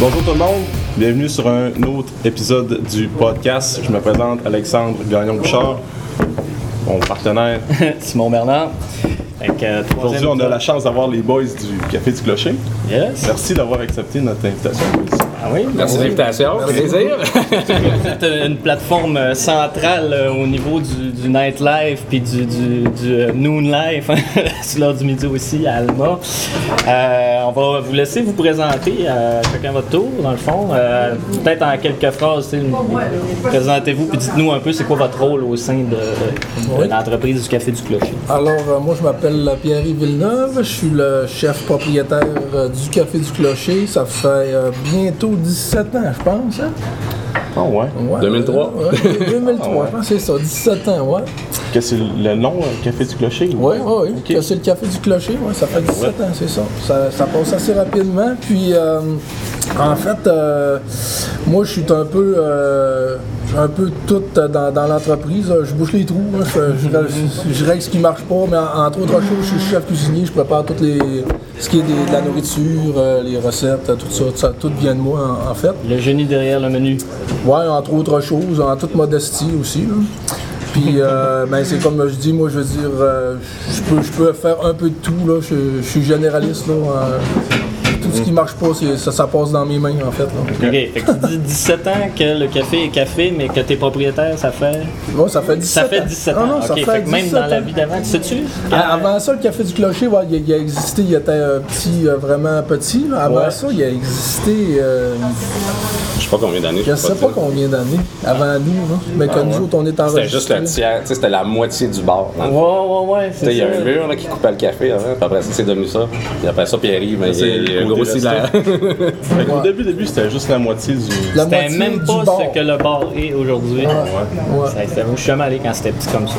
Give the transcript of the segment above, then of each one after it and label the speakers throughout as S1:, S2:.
S1: Bonjour tout le monde, bienvenue sur un autre épisode du podcast. Je me présente Alexandre Gagnon-Bouchard, mon partenaire.
S2: Simon Bernard. Euh,
S1: Aujourd'hui, on a la chance d'avoir les boys du Café du Clocher.
S2: Yes.
S1: Merci d'avoir accepté notre invitation.
S2: Ah oui?
S3: Merci de l'invitation, plaisir.
S2: Vous êtes euh, une plateforme euh, centrale euh, au niveau du, du nightlife puis du, du, du euh, noon life, sur l'heure du midi aussi à Alma. Euh, on va vous laisser vous présenter euh, chacun votre tour, dans le fond. Euh, Peut-être en quelques phrases, présentez-vous puis dites-nous un peu c'est quoi votre rôle au sein de, de l'entreprise du Café du Clocher.
S4: Alors, euh, moi, je m'appelle Pierre-Yves Villeneuve. Je suis le chef propriétaire euh, du Café du Clocher. Ça fait euh, bientôt 17 ans, je pense. hein?
S1: Ah ouais.
S4: Ouais,
S3: 2003.
S4: euh, ouais, 2003, je pense que c'est ça. 17 ans, ouais.
S1: Que c'est le nom, euh, Café du Clocher?
S4: Oui, oui, oui. C'est le Café du Clocher, ouais, ça fait 17 ans, c'est ça. ça. ça passe assez rapidement. Puis, euh, en fait, euh, moi, je suis un peu, euh, un peu tout dans, dans l'entreprise. Je bouche les trous. hein. Je, je- je règle ce qui marche pas, mais en- entre autres choses, je suis chef cuisinier. Je prépare toutes les, ce qui est des- de la nourriture, euh, les recettes, tout ça, ça, Tout vient de moi, en, en fait.
S2: Le génie derrière le menu.
S4: Ouais, entre autres choses, en toute modestie aussi. là. Puis, euh, ben, c'est comme je dis, moi, je veux dire, euh, je peux, je peux faire un peu de tout. Là. Je, je suis généraliste. Là. euh, ce qui marche pas, ça, ça passe dans mes mains, en fait. Là.
S2: OK. Fait que tu dis 17 ans que le café est café, mais que t'es propriétaire, ça fait?
S4: Bon, ça fait 17
S2: Ça fait
S4: ans.
S2: 17 ans.
S4: Ah non, ça fait
S2: Fait que même
S4: 17
S2: dans la vie d'avant, tu sais-tu?
S4: Ah, Avant ça, le Café du Clocher, ouais, il, a, il a existé, il était euh, petit, euh, vraiment petit. là. Avant
S2: Ouais.
S4: ça, il a existé, euh,
S3: Je sais pas combien d'années.
S4: je sais pas combien d'années, avant nous. Là. Mais que nous autres, on est enregistrés.
S3: C'était juste le tiers, tu sais, c'était la moitié du bar.
S2: Ouais, ouais, ouais.
S3: Il y a un mur là, qui coupait le café avant, après ça, c'est devenu ça. Puis après ça, Pierre-Yves, il a
S1: le côté
S3: grossi la.
S1: Fait qu'au début, début, c'était juste la moitié du.
S2: C'était même pas
S4: bar.
S2: ce que le bar est aujourd'hui. C'était- Je suis jamais allé quand c'était petit comme ça.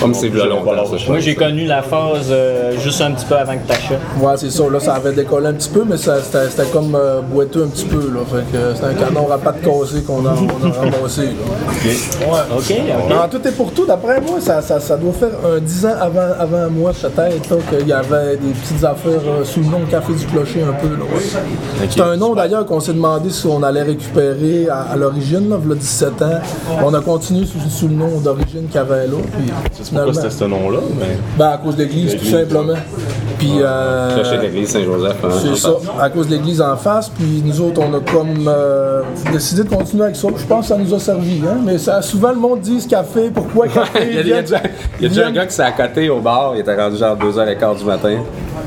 S3: Comme c'est longtemps.
S2: Moi, j'ai connu la phase euh, juste un petit peu avant que t'achètes.
S4: Ouais, c'est ça. Là, ça avait décollé un petit peu, mais ça- c'était comme euh, boiteux un petit peu. C'était un canon à pattes cassées qu'on a, on a ramassé. Là.
S2: OK,
S4: tout est pour tout. D'après moi, ça, ça, ça doit faire un 10 ans avant, avant moi, peut-être, qu'il y avait des petites affaires euh, sous le nom Café du Clocher un peu. Là, ouais. C'est un nom d'ailleurs qu'on s'est demandé si on allait récupérer à, à l'origine, là, il y a 17 ans. On a continué sous, sous le nom d'origine là. Puis,
S1: C'est pourquoi
S4: finalement-
S1: c'était ce nom-là, mais.
S4: ben, à cause de l'église, tout simplement. Puis, euh,
S3: Clocher de l'église Saint-Joseph. hein,
S4: c'est ça,
S3: face.
S4: à cause de l'église en face. Puis nous autres, on a comme euh, décidé de continuer avec ça. Je pense que ça nous a servi. Hein? Mais ça, souvent, le monde dit café, pourquoi café?
S3: Il y a, il y a déjà, il y a déjà un gars qui s'est à côté au bar, il était rendu genre 2h15 du matin.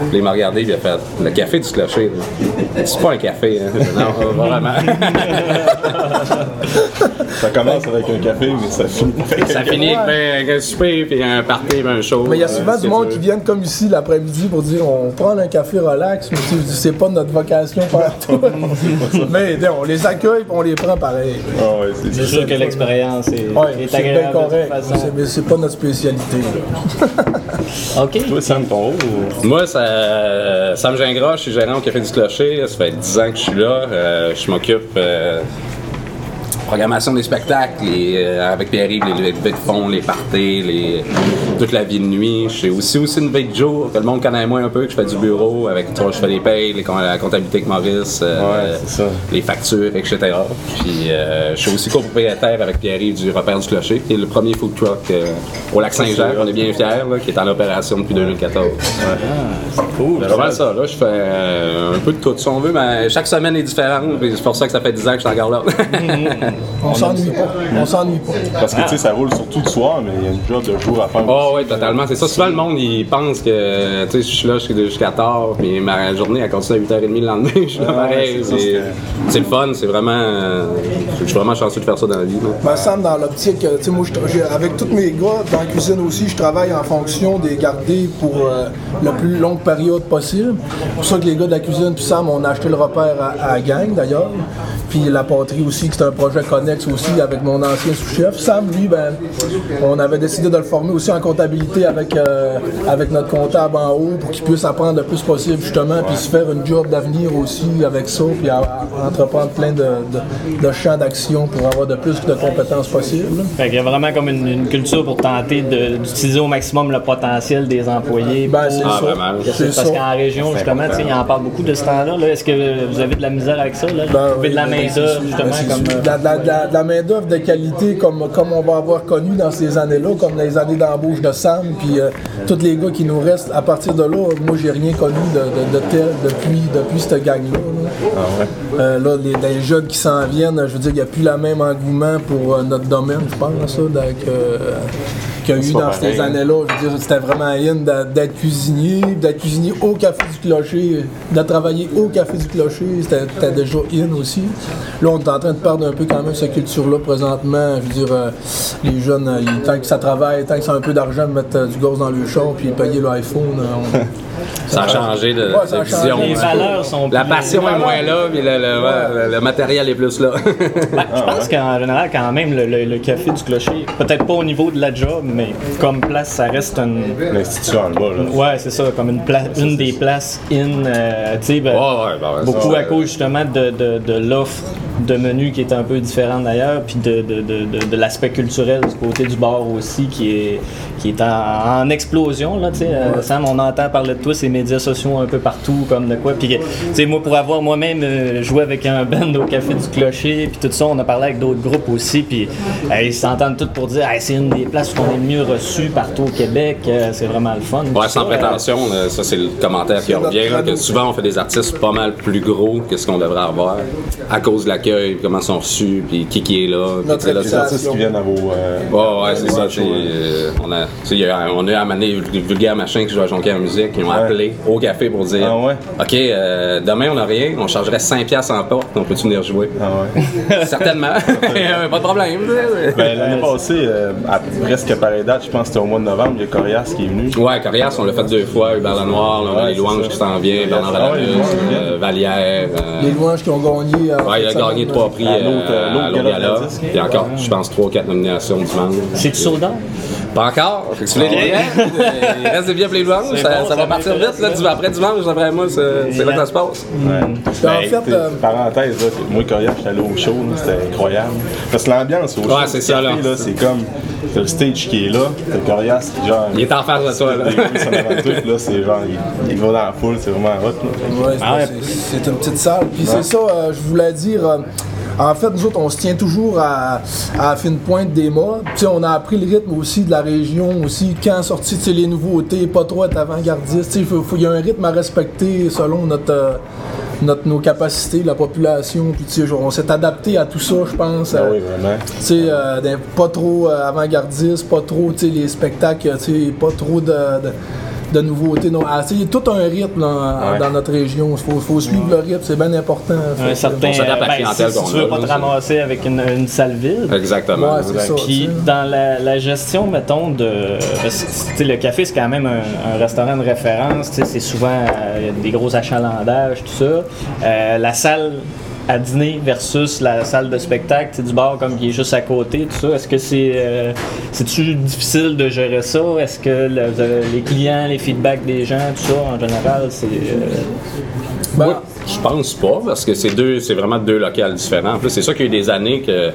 S3: Puis il m'a regardé, il a fait le café du clocher. C'est pas un café, hein. Non, vraiment.
S1: Ça commence avec un café, mais ça finit avec
S3: Ça
S1: un
S3: finit avec ben, un souper, puis un party, puis un show.
S4: Mais il y a
S3: euh,
S4: souvent du monde qui viennent comme ici l'après-midi pour dire on prend un café relax, mais tu sais, c'est pas notre vocation partout. mais on les accueille et on les prend pareil.
S1: Ah ouais, c'est
S2: sûr que l'expérience est,
S4: Ouais,
S2: est
S4: c'est bien
S2: agréable de toute
S4: correct.
S2: façon.
S4: C'est- Mais c'est pas notre spécialité.
S2: OK.
S1: Toi, Sam, ton rôle ou-
S3: Moi, ça, Sam Gingras, je suis gérant au Café du Clocher. Ça fait 10 ans que je suis là. Euh, je m'occupe euh, programmation des spectacles, les, euh, avec Pierre-Yves, les levées de fond, les parties, les, toute la vie de nuit. Je fais aussi, aussi une veille de jour, que le monde connaît moins un peu, que je fais du bureau, avec toi, je fais les payes, les, la comptabilité avec Maurice, euh,
S1: Ouais,
S3: les factures, etc. Puis euh, je suis aussi copropriétaire avec Pierre-Yves du Repère du Clocher, qui est le premier food truck au lac Saint-Jean, on est bien fiers, là, qui est en opération depuis 2014.
S1: Cool.
S3: C'est vraiment ça, là, je fais un peu de tout si on veut, mais chaque semaine est différente, c'est pour ça que ça fait 10 ans que je suis encore là.
S4: On s'ennuie pas. On s'ennuie pas.
S1: Parce que tu sais, ça roule surtout le soir, mais il y a une job de jour à faire.
S3: Oh
S1: aussi.
S3: oui, totalement. C'est ça. Souvent, le monde, il pense que tu sais, je suis là jusqu'à jusqu'à tard, puis ma journée, elle continue à 8h30 le lendemain. Je suis là pareil.
S1: c'est
S3: le fun, c'est vraiment. euh, Je suis vraiment chanceux de faire ça dans la vie.
S4: Ben, Sam, dans l'optique, euh, tu sais, moi, avec tous mes gars dans la cuisine aussi, je travaille en fonction des garder pour euh, la plus longue période possible. C'est pour ça que les gars de la cuisine puis Sam, on a acheté le repère à, à la gang d'ailleurs. Puis la poterie aussi, qui c'est un projet connexe aussi avec mon ancien sous-chef. Sam, lui, ben, on avait décidé de le former aussi en comptabilité avec, euh, avec notre comptable en haut pour qu'il puisse apprendre le plus possible justement, puis se faire une job d'avenir aussi avec ça, puis à- à entreprendre plein de, de- de champs d'action pour avoir de plus de compétences possibles.
S2: Fait qu'il y a vraiment comme une, une culture pour tenter d'utiliser au maximum le potentiel des employés.
S4: Ben, c'est
S3: Ah,
S4: ça.
S2: Parce qu'en région, justement, ils en parlent beaucoup de ce temps-là. là. Est-ce que vous avez de la misère avec ça? Là?
S4: Ben,
S2: Trouver de la
S4: oui,
S2: main-d'œuvre, justement,
S4: c'est
S2: comme.
S4: sûr.
S2: euh,
S4: De la, de la- de la- de la main-d'œuvre de qualité comme, comme on va avoir connu dans ces années-là, comme les années d'embauche de Sam, puis euh, tous les gars qui nous restent. À partir de là, moi, j'ai rien connu de, de- de tel depuis, depuis cette gang-là. là.
S1: Ah ouais.
S4: Euh, là, les, les jeunes qui s'en viennent, je veux dire, il n'y a plus le même engouement pour euh, notre domaine, je pense, ça, donc, euh, qu'il y a eu dans
S1: pareil,
S4: ces années-là. Je veux dire, c'était vraiment in d'être cuisinier, d'être cuisinier au Café du Clocher, de travailler au Café du Clocher, c'était déjà in aussi. Là, on est en train de perdre un peu quand même cette culture-là présentement. Je veux dire, euh, les jeunes, euh, ils- tant que ça travaille, tant que ça a un peu d'argent, mettre euh, du gaz dans le char puis payer l'iPhone, on-
S3: Ça a changé de,
S4: Ouais, ça a
S3: de vision.
S2: Les valeurs sont
S3: La passion est moins là, mais le, le- ouais, le- le matériel est plus là.
S2: Ben, je pense qu'en général, quand même, le, le- le café du clocher, peut-être pas au niveau de la job, mais comme place, ça reste une.
S1: L'institution en bas, là.
S2: Ouais, c'est ça, comme une, place, une des places in, euh, tu sais, ben,
S3: Ouais, ouais, ben
S2: beaucoup
S3: ça,
S2: à cause justement de, de, de l'offre de menu qui est un peu différente d'ailleurs, puis de, de, de, de, de l'aspect culturel du côté du bar aussi qui est, qui est en, en explosion, là, tu sais. euh, Sam, on entend parler de toi, ces médias sociaux un peu partout, comme de quoi. Puis, tu sais, moi, pour avoir moi-même euh, joué avec un band au Café du Clocher, puis tout ça, on a parlé avec d'autres groupes aussi, puis euh, ils s'entendent tous pour dire, Hey, c'est une des places où on est le mieux reçu partout au Québec, euh, c'est vraiment le fun.
S3: Ouais, sans
S2: ça,
S3: prétention, ça c'est le commentaire qui revient. là, que souvent on fait des artistes pas mal plus gros que ce qu'on devrait avoir à cause de l'accueil, comment ils sont reçus, puis qui qui est là.
S4: Notre
S3: là,
S1: Les
S3: ça-
S1: artistes qui viennent à vos. euh,
S3: Ouais, ouais, c'est ça. euh, on a, on a amené Vulgaire Machin qui joue à Jonquière en musique. Ils ont appelé au café pour dire
S1: Ah ouais?
S3: OK, euh, demain on n'a rien, on chargerait 5$ piastres en porte, on peut-tu venir jouer?
S1: Ah ouais.
S3: Certainement. pas de problème.
S1: Ben, l'année passée, euh, à presque pareille date, je pense que c'était au mois de novembre, il y a Corias qui est venu.
S3: Ouais, Corias, on l'a fait deux fois, Hubert Lenoir, là, on a
S1: Ouais,
S3: les louanges
S1: ça.
S3: qui s'en viennent, Bernard
S1: Ah ouais, les
S3: Adamus,
S1: louanges qui
S3: Vallière. euh,
S4: les louanges qui ont gagné.
S3: Ouais, il a
S4: cette
S3: gagné trois prix
S1: À
S3: euh,
S1: l'autre, euh,
S3: à
S1: l'autre
S3: l'autre
S1: gala
S3: gala. Il y a encore, je pense, trois, quatre nominations du monde.
S2: C'est-tu sold out?
S3: Pas encore. Tu voulais des billets? Il reste des billets pour les louanges. Ça,
S2: bon,
S3: ça
S2: ça
S3: va partir vite, là, du- après dimanche, d'après moi, c'est c'est là que ça se passe.
S1: Ouais.
S4: en
S1: Ben,
S4: fait, euh,
S1: parenthèse, là, moi, Corias, j'étais allé au show, c'était incroyable. Parce que l'ambiance au show,
S3: Ouais, c'est
S1: du
S3: ça,
S1: café,
S3: là.
S1: c'est comme t'as le stage qui est là, t'as qui, genre.
S3: Il est en face de toi, là.
S1: Là, c'est genre, il, il va dans la foule, c'est vraiment hot, là.
S4: Ouais, c'est-
S2: Ah
S4: c'est- une petite salle. Puis c'est ça, euh, je voulais dire. En fait, nous autres, on se tient toujours à, à la fine pointe des modes. Tu sais, on a appris le rythme aussi de la région aussi. Quand sorti les nouveautés, pas trop être avant-gardiste. Il faut- faut- il y a un rythme à respecter selon notre, euh, notre, nos capacités, la population. Puis, genre, on s'est adapté à tout ça, je pense. Euh,
S1: oui, vraiment.
S4: euh, d'un- pas trop euh, avant-gardiste, pas trop, les spectacles, pas trop de, de, de nouveautés. Non. A tout un rythme là,
S1: Ouais.
S4: dans notre région. Il faut, faut suivre le rythme, c'est bien important.
S2: Un certain.
S3: On s'adapte à la
S2: ben,
S3: clientèle
S2: si, si
S3: qu'on
S2: tu veux
S3: a,
S2: pas
S3: là,
S2: te ramasser avec une, une salle vide.
S3: Exactement.
S4: Ouais, c'est ça.
S2: Puis dans la, la gestion, mettons, de. le café, c'est quand même un, un restaurant de référence. C'est souvent euh, des gros achalandages, tout ça. Euh, la salle à dîner versus la salle de spectacle, du bar comme qui est juste à côté, tout ça. Est-ce que c'est euh, c'est-tu difficile de gérer ça? Est-ce que le- les clients, les feedbacks des gens, tout ça, en général, c'est. euh,
S4: Ben,
S3: je pense pas, parce que c'est deux, c'est vraiment deux locales différents. En plus, c'est sûr qu'il y a eu des années que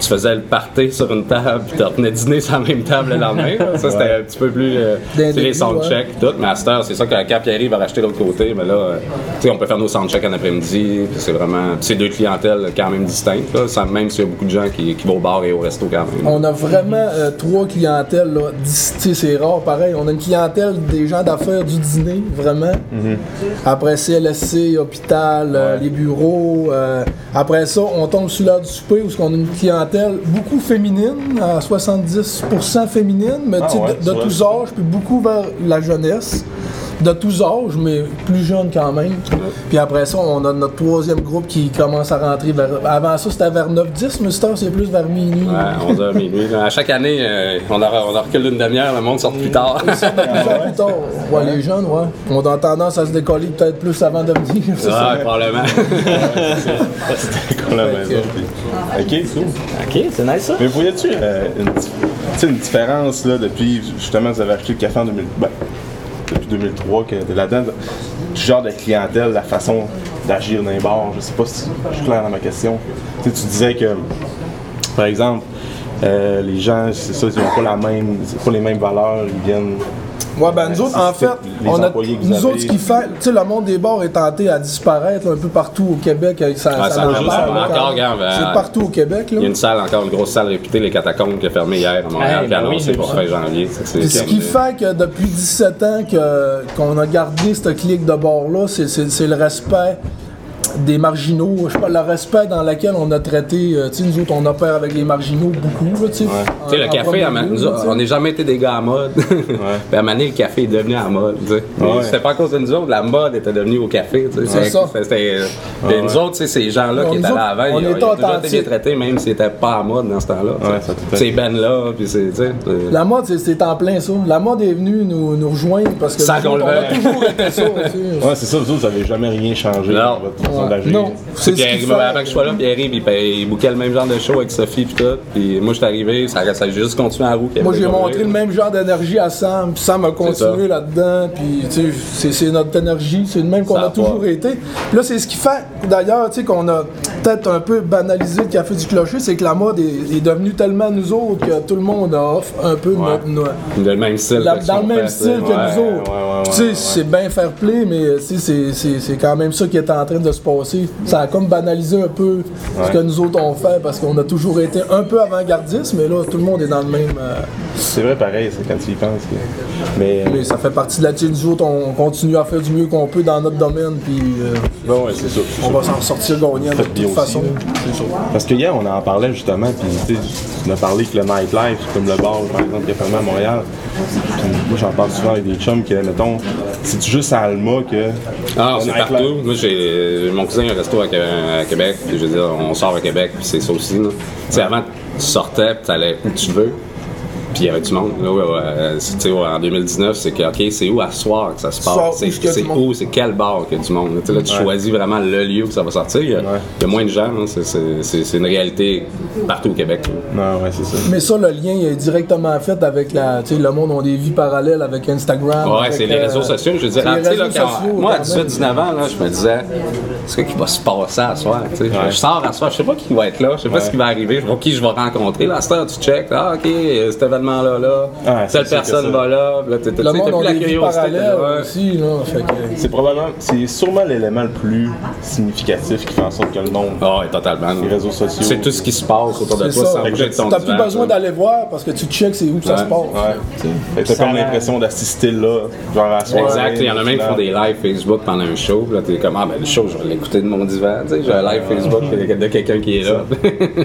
S3: tu faisais le party sur une table, puis tu retenais dîner sur la même table le lendemain. Ça, c'était un petit peu plus. euh, les soundchecks, tout. Mais à cette heure, c'est ça que quand Pierre va racheter de l'autre côté, mais là, euh, tu sais, on peut faire nos soundchecks en après-midi, puis c'est vraiment. c'est deux clientèles quand même distinctes, là, sans- même s'il y a beaucoup de gens qui, qui vont au bar et au resto quand même.
S4: on a vraiment euh, trois clientèles. Là, dis- tu sais, c'est rare, pareil. On a une clientèle des gens d'affaires du dîner, vraiment. Après CLSC, hôpital, euh, les bureaux. euh, après ça, on tombe sur l'heure du souper où on a une clientèle beaucoup féminine, à 70% féminine, mais
S1: ouais,
S4: de, tous âges, puis beaucoup vers la jeunesse. De tous âges, mais plus jeunes quand même. Puis après ça, on a notre troisième groupe qui commence à rentrer vers. Avant ça, c'était vers 9-10, mais c'est plus vers minuit.
S3: Ouais, 11h minuit. À chaque année, euh, on, a, on a reculé d'une demi-heure, le monde sort plus tard.
S4: Ils sortent plus tard. Ouais, les jeunes, ouais. On a tendance à se décoller peut-être plus avant de venir. c'est ça.
S3: Ouais, probablement.
S1: C'était comme la maison. Ok, cool.
S2: Ok, c'est nice ça.
S1: Mais voyais-tu euh, une, dif- tu sais, une différence là, depuis justement vous avez acheté le café en 2000, ben, depuis 2003 que de là-dedans, du genre de clientèle, la façon d'agir dans les bars, je sais pas si je suis clair dans ma question. Tu sais, tu disais que par exemple euh, les gens, c'est ça, ils n'ont pas la même, pas les mêmes valeurs, ils viennent.
S4: Ouais, ben nous autres, en
S1: C'est
S4: fait, on a, nous autres, ce qui fait, tu sais, le monde des bars est tenté à disparaître là, un peu partout au Québec avec sa, sa
S3: ça
S4: là,
S3: Encore, regarde,
S4: C'est
S3: euh,
S4: partout au Québec, là.
S3: Il y a une salle, encore une grosse salle réputée, les Catacombes, qui a fermé hier à Montréal,
S2: Hey,
S3: qui a
S2: ben oui, j'ai
S3: pour fin janvier. C'est- c'est
S4: ce qui
S3: terminé.
S4: fait que depuis 17 ans que, qu'on a gardé cette clique de bord-là, c'est, c'est- c'est le respect des marginaux, je sais pas, le respect dans lequel on a traité, euh, tu sais, nous autres, on opère avec les marginaux beaucoup, là, tu sais.
S3: Tu sais, le café, à nous on n'a jamais été des gars à mode. Puis à un moment donné, le café est devenu à mode. tu sais.
S1: Ouais.
S3: C'était pas à cause de nous autres, la mode était devenue au café. tu sais.
S4: C'est ça.
S3: C'était- c'était- Puis nous autres, tu sais, ces gens-là
S4: Ouais,
S3: qui étaient là avant,
S4: on
S3: ils, ont toujours été
S4: authentiques.
S3: bien traités, même s'ils n'étaient pas à mode dans ce temps-là.
S1: Ouais, ça,
S3: Ces bennes-là, puis c'est. tu sais, c'est-
S4: La mode, c'est, c'est en plein ça. La mode est venue nous, nous rejoindre parce que
S3: le
S4: on a toujours été ça.
S1: Ouais, c'est ça, vous autres, vous avez jamais rien changé façon
S4: Ouais.
S1: d'agir.
S4: Non, c'est ce
S3: Pierre,
S4: qui fait.
S3: avant que je sois là, Pierre-Yves, il, paye- il bouquait le même genre de show avec Sophie puis tout. Puis moi, je suis arrivé, ça, ça a juste continué à roue.
S4: Moi, j'ai montré le même genre d'énergie à Sam, puis Sam a continué là-dedans, puis tu sais, c'est- notre énergie, c'est le même qu'on a
S3: a
S4: toujours été. Puis là, c'est ce qui fait, d'ailleurs, tu sais, qu'on a peut-être un peu banalisé le café du clocher, c'est que la mode est, est devenue tellement nous autres que tout le monde offre un peu
S3: Ouais.
S4: notre- notre-
S3: Dans le même style.
S4: la- dans le même style que nous autres.
S1: ouais,
S4: tu sais, c'est bien fair play, mais tu sais, c'est- c'est c'est quand même ça qui est en train de se passer. Ça a comme banalisé un peu ce que nous autres on fait parce qu'on a toujours été un peu avant-gardiste, mais là, tout le monde est dans le même. euh,
S1: C'est vrai, pareil, c'est quand tu y penses. que- Mais,
S4: mais ça fait partie de la team. Nous autres, on continue à faire du mieux qu'on peut dans notre domaine, puis euh,
S1: bon, ouais, c'est
S4: on va s'en sortir gagnant de toute
S1: aussi,
S4: façon.
S1: Parce que hier, on en parlait justement, puis tu sais, tu as parlé que le nightlife, comme le bar, par exemple, qui est fermé à Montréal. Moi, j'en parle souvent avec des chums qui, mettons, c'est juste à Alma que.
S3: Ah, c'est partout. Moi, j'ai mon cousin a un resto à, Qué- à Québec. puis je veux dire, on sort à Québec, puis c'est ça aussi. Tu sais, avant, tu sortais, puis t'allais où tu veux. Puis il y avait du monde. Là, ouais, ouais, euh, en 2019, c'est que, OK, c'est où à soir que ça se passe? C'est où, c'est quel bar qu'il y a du monde? Là, tu choisis vraiment le lieu où ça va sortir. Il y a, il y a moins de gens. là. C'est- une réalité partout au Québec. là.
S1: Non, ouais, c'est ça.
S4: Mais ça, le lien il est directement fait avec la. Tu sais, le monde ont des vies parallèles avec Instagram.
S3: Ouais, c'est les
S4: euh,
S3: réseaux sociaux. Je veux dire, là,
S4: sociaux,
S3: moi, à
S4: quand
S3: 18,
S4: même.
S3: 19 ans, là, je me disais, c'est quoi qui va se passer à soir? Je sors à soir, je sais pas qui va être là, je sais pas ce qui va arriver, je sais pas qui je vais rencontrer. Là, à cette heure, tu check, ah, ok, euh, cet événement-là, là,
S1: Ah,
S3: telle personne va là, là, t'as-
S4: Le monde a
S3: plus la
S4: des parallèles aussi.
S1: C'est probablement, c'est sûrement l'élément le plus significatif qui fait en sorte que le monde.
S3: Ah, totalement.
S1: Les réseaux sociaux.
S3: C'est tout ce qui se passe autour de
S4: C'est
S3: toi
S4: ça.
S3: sans bouger de ton
S4: T'as plus besoin d'aller voir parce que tu check c'est où que ça se passe.
S1: T'as comme l'impression d'assister là, genre à soir.
S3: Exact, il y en a même qui font des lives Facebook pendant un show, là t'es comme, ah ben le show, je vais l'écouter de mon divan, tu sais, j'ai un live Facebook de quelqu'un qui est là.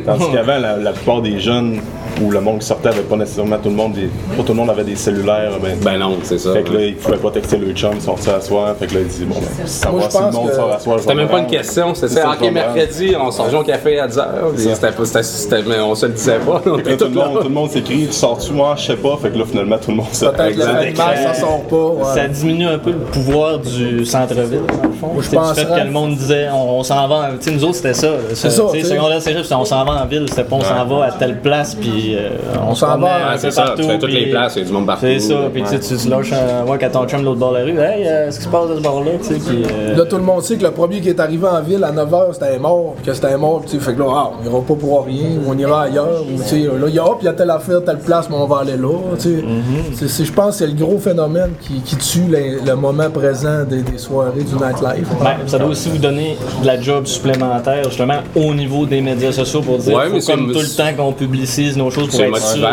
S1: Tandis qu'avant, la plupart des jeunes ou le monde qui sortait avait pas nécessairement tout le monde, des, pas tout le monde avait des cellulaires. Ben,
S3: ben non, c'est ça.
S1: fait que là, ils pouvaient pas texter le chum, ils sortaient à soir. Fait que là, ils disaient, bon, ben, savoir si le monde sort à soir. je
S3: C'était même
S1: me
S3: pas une question, c'était
S1: C'est ça,
S3: OK, mercredi, on se rejoint au café à 10h. C'était pas- c'était- c'était- mais on se le disait pas.
S1: Tout, le monde, tout le monde s'écrit, tu sors-tu, moi, je sais pas. Fait que là, finalement, tout le monde
S4: ça sort pas. ouais.
S2: Ça diminue un peu le pouvoir du centre-ville, dans le fond.
S4: Je
S2: fait que le monde disait, on, on s'en va, tu sais, nous autres, c'était ça.
S4: C'est ça,
S2: secondaire, c'est juste, on s'en va en ville, c'était pas on s'en va à telle place, puis euh, on,
S4: On
S2: se
S4: s'en va,
S2: un peu
S3: c'est ça,
S2: partout,
S3: tu fais toutes les places, il y a du monde partout.
S2: C'est ça, puis tu tu tu lâches un. Ouais, quand ton chum de l'autre bord de la rue, hey, euh, ce qui se passe de ce bord-là, tu sais, puis. euh,
S4: Là, tout le monde sait que le premier qui est arrivé en ville à 9h, c'était mort, que c'était mort, tu sais, fait que là, ah, on ira pas pour rien, on ira ailleurs, ou tu sais, là, il y a, hop, il y a telle affaire, telle place, mais on va aller là, tu sais.
S2: Mm-hmm.
S4: Je pense que c'est le gros phénomène qui, qui tue les- le moment présent des, des soirées du nightlife.
S2: Ben, ça doit aussi vous donner de la job supplémentaire, justement, au niveau des médias sociaux pour dire
S3: Ouais,
S2: faut comme tout le temps qu'on publicise nos chose pour être sûr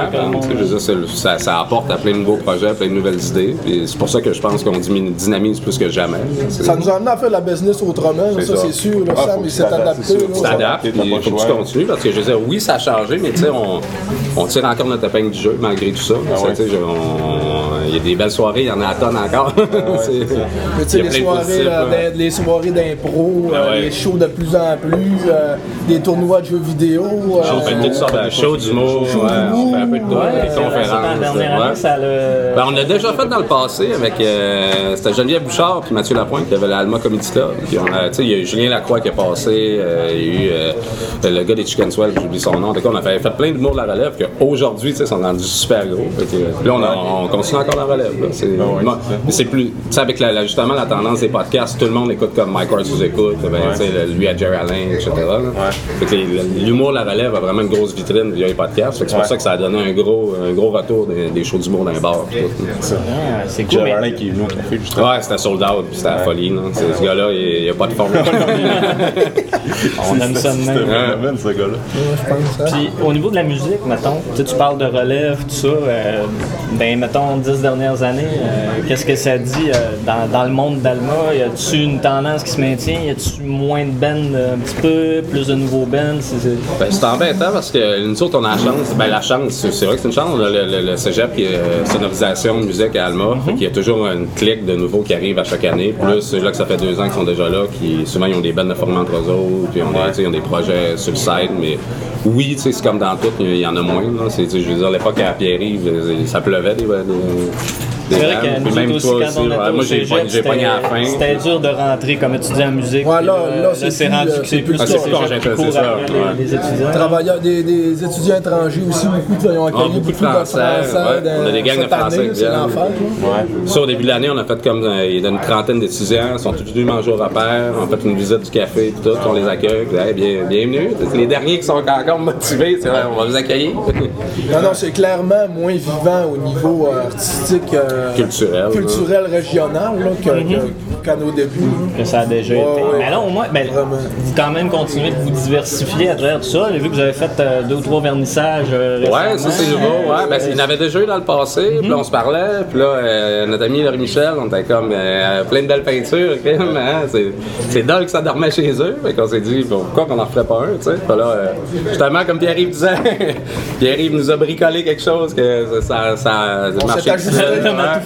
S3: je veux dire, ça, ça apporte à plein de nouveaux projets, plein de nouvelles idées. C'est pour ça que je pense qu'on dynamise plus que jamais.
S4: Ça nous a amené à faire la business autrement, ça,
S3: ça.
S4: c'est sûr. Là,
S1: Ah,
S4: Sam, il s'est
S1: tu t'adaptes,
S4: adapté.
S3: Tu t'adaptes, il faut que tu continues parce que je veux dire, oui, ça a changé, mais tu sais, on, on tire encore notre épingle du jeu malgré tout ça.
S1: Ouais,
S3: on- Il y a des belles soirées, il y en a à tonnes encore. C'est-
S4: Mais tu
S3: il
S4: sais,
S3: y a
S4: les
S3: plein de
S4: soirées, les d'impro,
S3: Ah
S4: euh, les shows de plus en plus, euh, des tournois de jeux vidéo. euh,
S3: On fait toutes sortes de shows d'humour, Ouais, on fait un peu de
S2: Ouais,
S3: conférences.
S2: la dernière
S3: ouais.
S2: année, ça l'a.
S3: Ben, on l'a déjà fait dans le passé avec euh, c'était Geneviève Bouchard puis Mathieu Lapointe qui avait l'Alma Comedy Club. Puis on a, il y a eu Julien Lacroix qui est passé, euh, il y a eu euh, le gars des Chicken Swell, j'oublie son nom. En tout cas, on a fait, fait plein d'humour de la relève qu'aujourd'hui, tu sais, sont rendus super gros. Que, puis là, on, a- on continue encore la relève. là. C'est,
S1: ouais,
S3: moi,
S1: c'est
S3: plus, tu sais, avec la, la- justement la tendance des podcasts, tout le monde écoute comme Mike Ward sous écoute, ben, tu sais, le- lui à Jerry Allen, etc. Fait que l'humour de la relève a vraiment une grosse vitrine via les podcasts. Fait que c'est pour ça que ça a donné un gros, un gros retour des, des shows d'humour dans les bars.
S2: c'est cool.
S1: Jerry
S2: mais-
S1: Allen qui est venu au café, justement.
S3: Ouais, c'était sold out, puis c'était la folie. Là. Ce gars-là, il n'y a pas de fond.
S2: On aime ça de
S1: C'était
S2: même.
S1: un ce gars-là.
S4: hein.
S2: Puis au niveau de la musique, mettons, tu sais, tu parles de relève, tout ça, euh, ben mettons, dix dernières années, euh, qu'est-ce que ça dit euh, dans, dans le monde d'Alma? Y a-tu une tendance qui se maintient? Y a-tu moins de bands un petit peu, plus de nouveaux bands? C'est- c'est-
S3: Ben, c'est embêtant parce que nous autres, on a la chance. Ben, la chance, c'est vrai que c'est une chance. Le, le- le cégep qui est euh, sonorisation de musique à Alma. Fait qu'il y a toujours une clique de nouveaux qui arrivent à chaque année. Plus, c'est là que ça fait deux ans qu'ils sont déjà là, qui souvent ils ont des bandes de formés entre eux autres, puis on a- ils ont des projets sur le site, mais oui, c'est comme dans tout, il y en a moins. là. Je veux dire, à l'époque à Pierre-Yves, ça pleuvait des, des, des
S2: C'est vrai que nous
S3: même
S2: aussi,
S3: toi
S2: quand on au
S3: moi j'ai, pogné à la fin.
S2: c'était dur de rentrer comme étudiant en musique.
S4: Ouais, là- là, c'est
S2: c'est
S4: plus,
S2: rendu
S4: euh,
S2: que c'est plus qui les- étudiants.
S4: Travailleurs, des, des étudiants étrangers aussi, beaucoup de, ils ont accueilli
S3: beaucoup de Français, On a des gangs de Français qui
S4: C'est
S3: viennent. Ça, au début de l'année, on a fait comme euh, il y a une trentaine d'étudiants, ils sont tous venus manger au repère, on a fait une visite du café, tout, on les accueille, bien, bienvenue. C'est les derniers qui sont encore motivés, c'est vrai, on va vous accueillir.
S4: Non, non, c'est clairement moins vivant au niveau euh, artistique, euh,
S3: Culturel,
S4: culturel régional là, que- que- qu'à nos débuts.
S2: que ça a déjà
S4: Ouais,
S2: été.
S4: ouais.
S2: Mais là, au moins, ben, vous quand même continuez de vous diversifier à travers tout ça. J'ai vu que vous avez fait euh, deux ou trois vernissages euh,
S3: Ouais, ça c'est nouveau, ouais. Ben, c'est- il y en avait déjà eu dans le passé, puis là on se parlait, puis là euh, notre ami Laurie Michel, on était comme euh, plein de belles peintures, hein, c'est, dole que ça dormait chez eux, fait qu'on s'est dit bon, pourquoi qu'on en ferait pas un, tu sais? Puis là, euh, justement comme Pierre-Yves disait, Pierre-Yves nous a bricolé quelque chose que ça, ça, ça marchait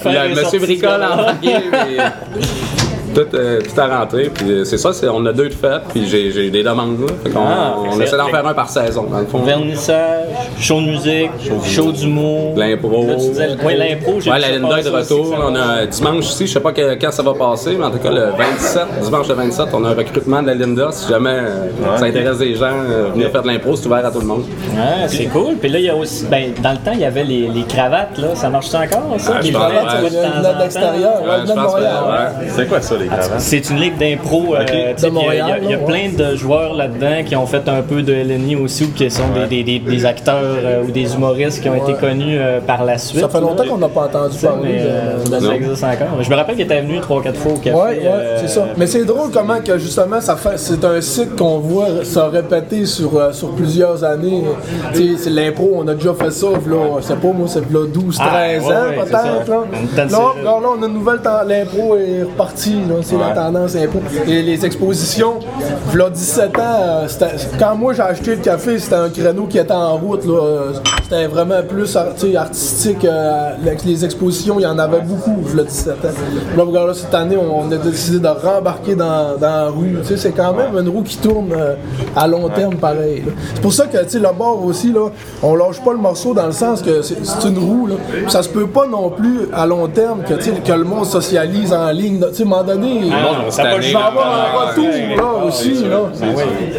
S2: tout
S3: là,
S2: les
S3: Monsieur Bricole puis, tout, euh, tout à rentrer, puis euh, c'est ça, c'est, on a deux de fête, puis j'ai, j'ai des demandes là, fait qu'on
S2: Ah,
S3: on essaie d'en faire un par saison, dans le fond.
S2: Vernissage, show de musique, show d'humour.
S3: L'impro.
S2: Là, tu disais, ouais, l'impro, j'ai
S3: Ouais, la Linda est de retour.
S2: aussi,
S3: On a dimanche ici, je sais pas que- quand ça va passer, mais en tout cas le 27, dimanche le 27, on a un recrutement de la Linda. Si jamais euh, ça intéresse des gens, euh, venir faire de l'impro, c'est ouvert à tout le monde.
S2: Ouais, c'est cool. Puis là, il y a aussi, ben, dans le temps, il y avait les, les cravates, là. Ça marche encore, ça?
S3: Ah,
S2: Les cravates,
S3: ouais.
S2: tu vois, de
S4: l'extérieur, ouais.
S1: C'est quoi ça, les cravates?
S2: C'est une ligue d'impro. euh, sais, il y a- y y plein de joueurs là-dedans qui ont fait un peu de LNI aussi ou qui sont des, des, des, des acteurs euh, ou des humoristes qui ont été connus euh, par la suite.
S4: Ça fait longtemps qu'on n'a pas entendu
S2: sais,
S4: parler
S2: mais euh, ça existe encore. Je me rappelle qu'il était venu 3-4 fois au café.
S4: Ouais, ouais,
S2: euh,
S4: c'est ça. Mais c'est drôle comment que justement ça fait c'est un cycle qu'on voit se répéter sur, euh, sur plusieurs années. Tu sais, c'est l'impro, on a déjà fait ça, là, c'est pas moi, c'est là 12, 13
S2: Ah, ouais,
S4: ans peut-être. Là. Là, là, on a une nouvelle l'impro est reparti, c'est la tendance impro. Et les expositions, là 17 ans, euh, quand moi j'ai acheté le café, c'était un créneau qui était en route, là, c'était vraiment plus artistique. euh, les expositions, il y en avait beaucoup, là 17 ans. Là, regarde, là, cette année, on a décidé de rembarquer dans, dans la rue. C'est quand même une roue qui tourne euh, à long terme, pareil. C'est pour ça que, le bord aussi, là, on lâche pas le morceau dans le sens que c'est une roue, là. Ça se peut pas non plus à long terme que, que le monde socialise en ligne. à un moment donné,
S3: va se
S2: ça va
S3: tanner,
S4: il va y avoir un retour là aussi. Là.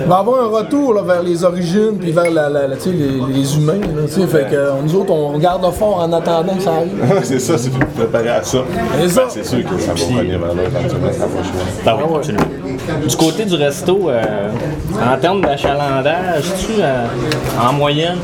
S4: Il va avoir un retour là, vers les origines puis vers la, la- la- tu sais, les, les humains. Là, fait que, euh, nous autres, on regarde fort en attendant que ça arrive.
S1: c'est ça, c'est pour préparer à ça. Ben, c'est sûr que ça va revenir vers là éventuellement, ça va
S2: absolument. Du côté du resto, euh, en termes d'achalandage, tu euh, en moyenne,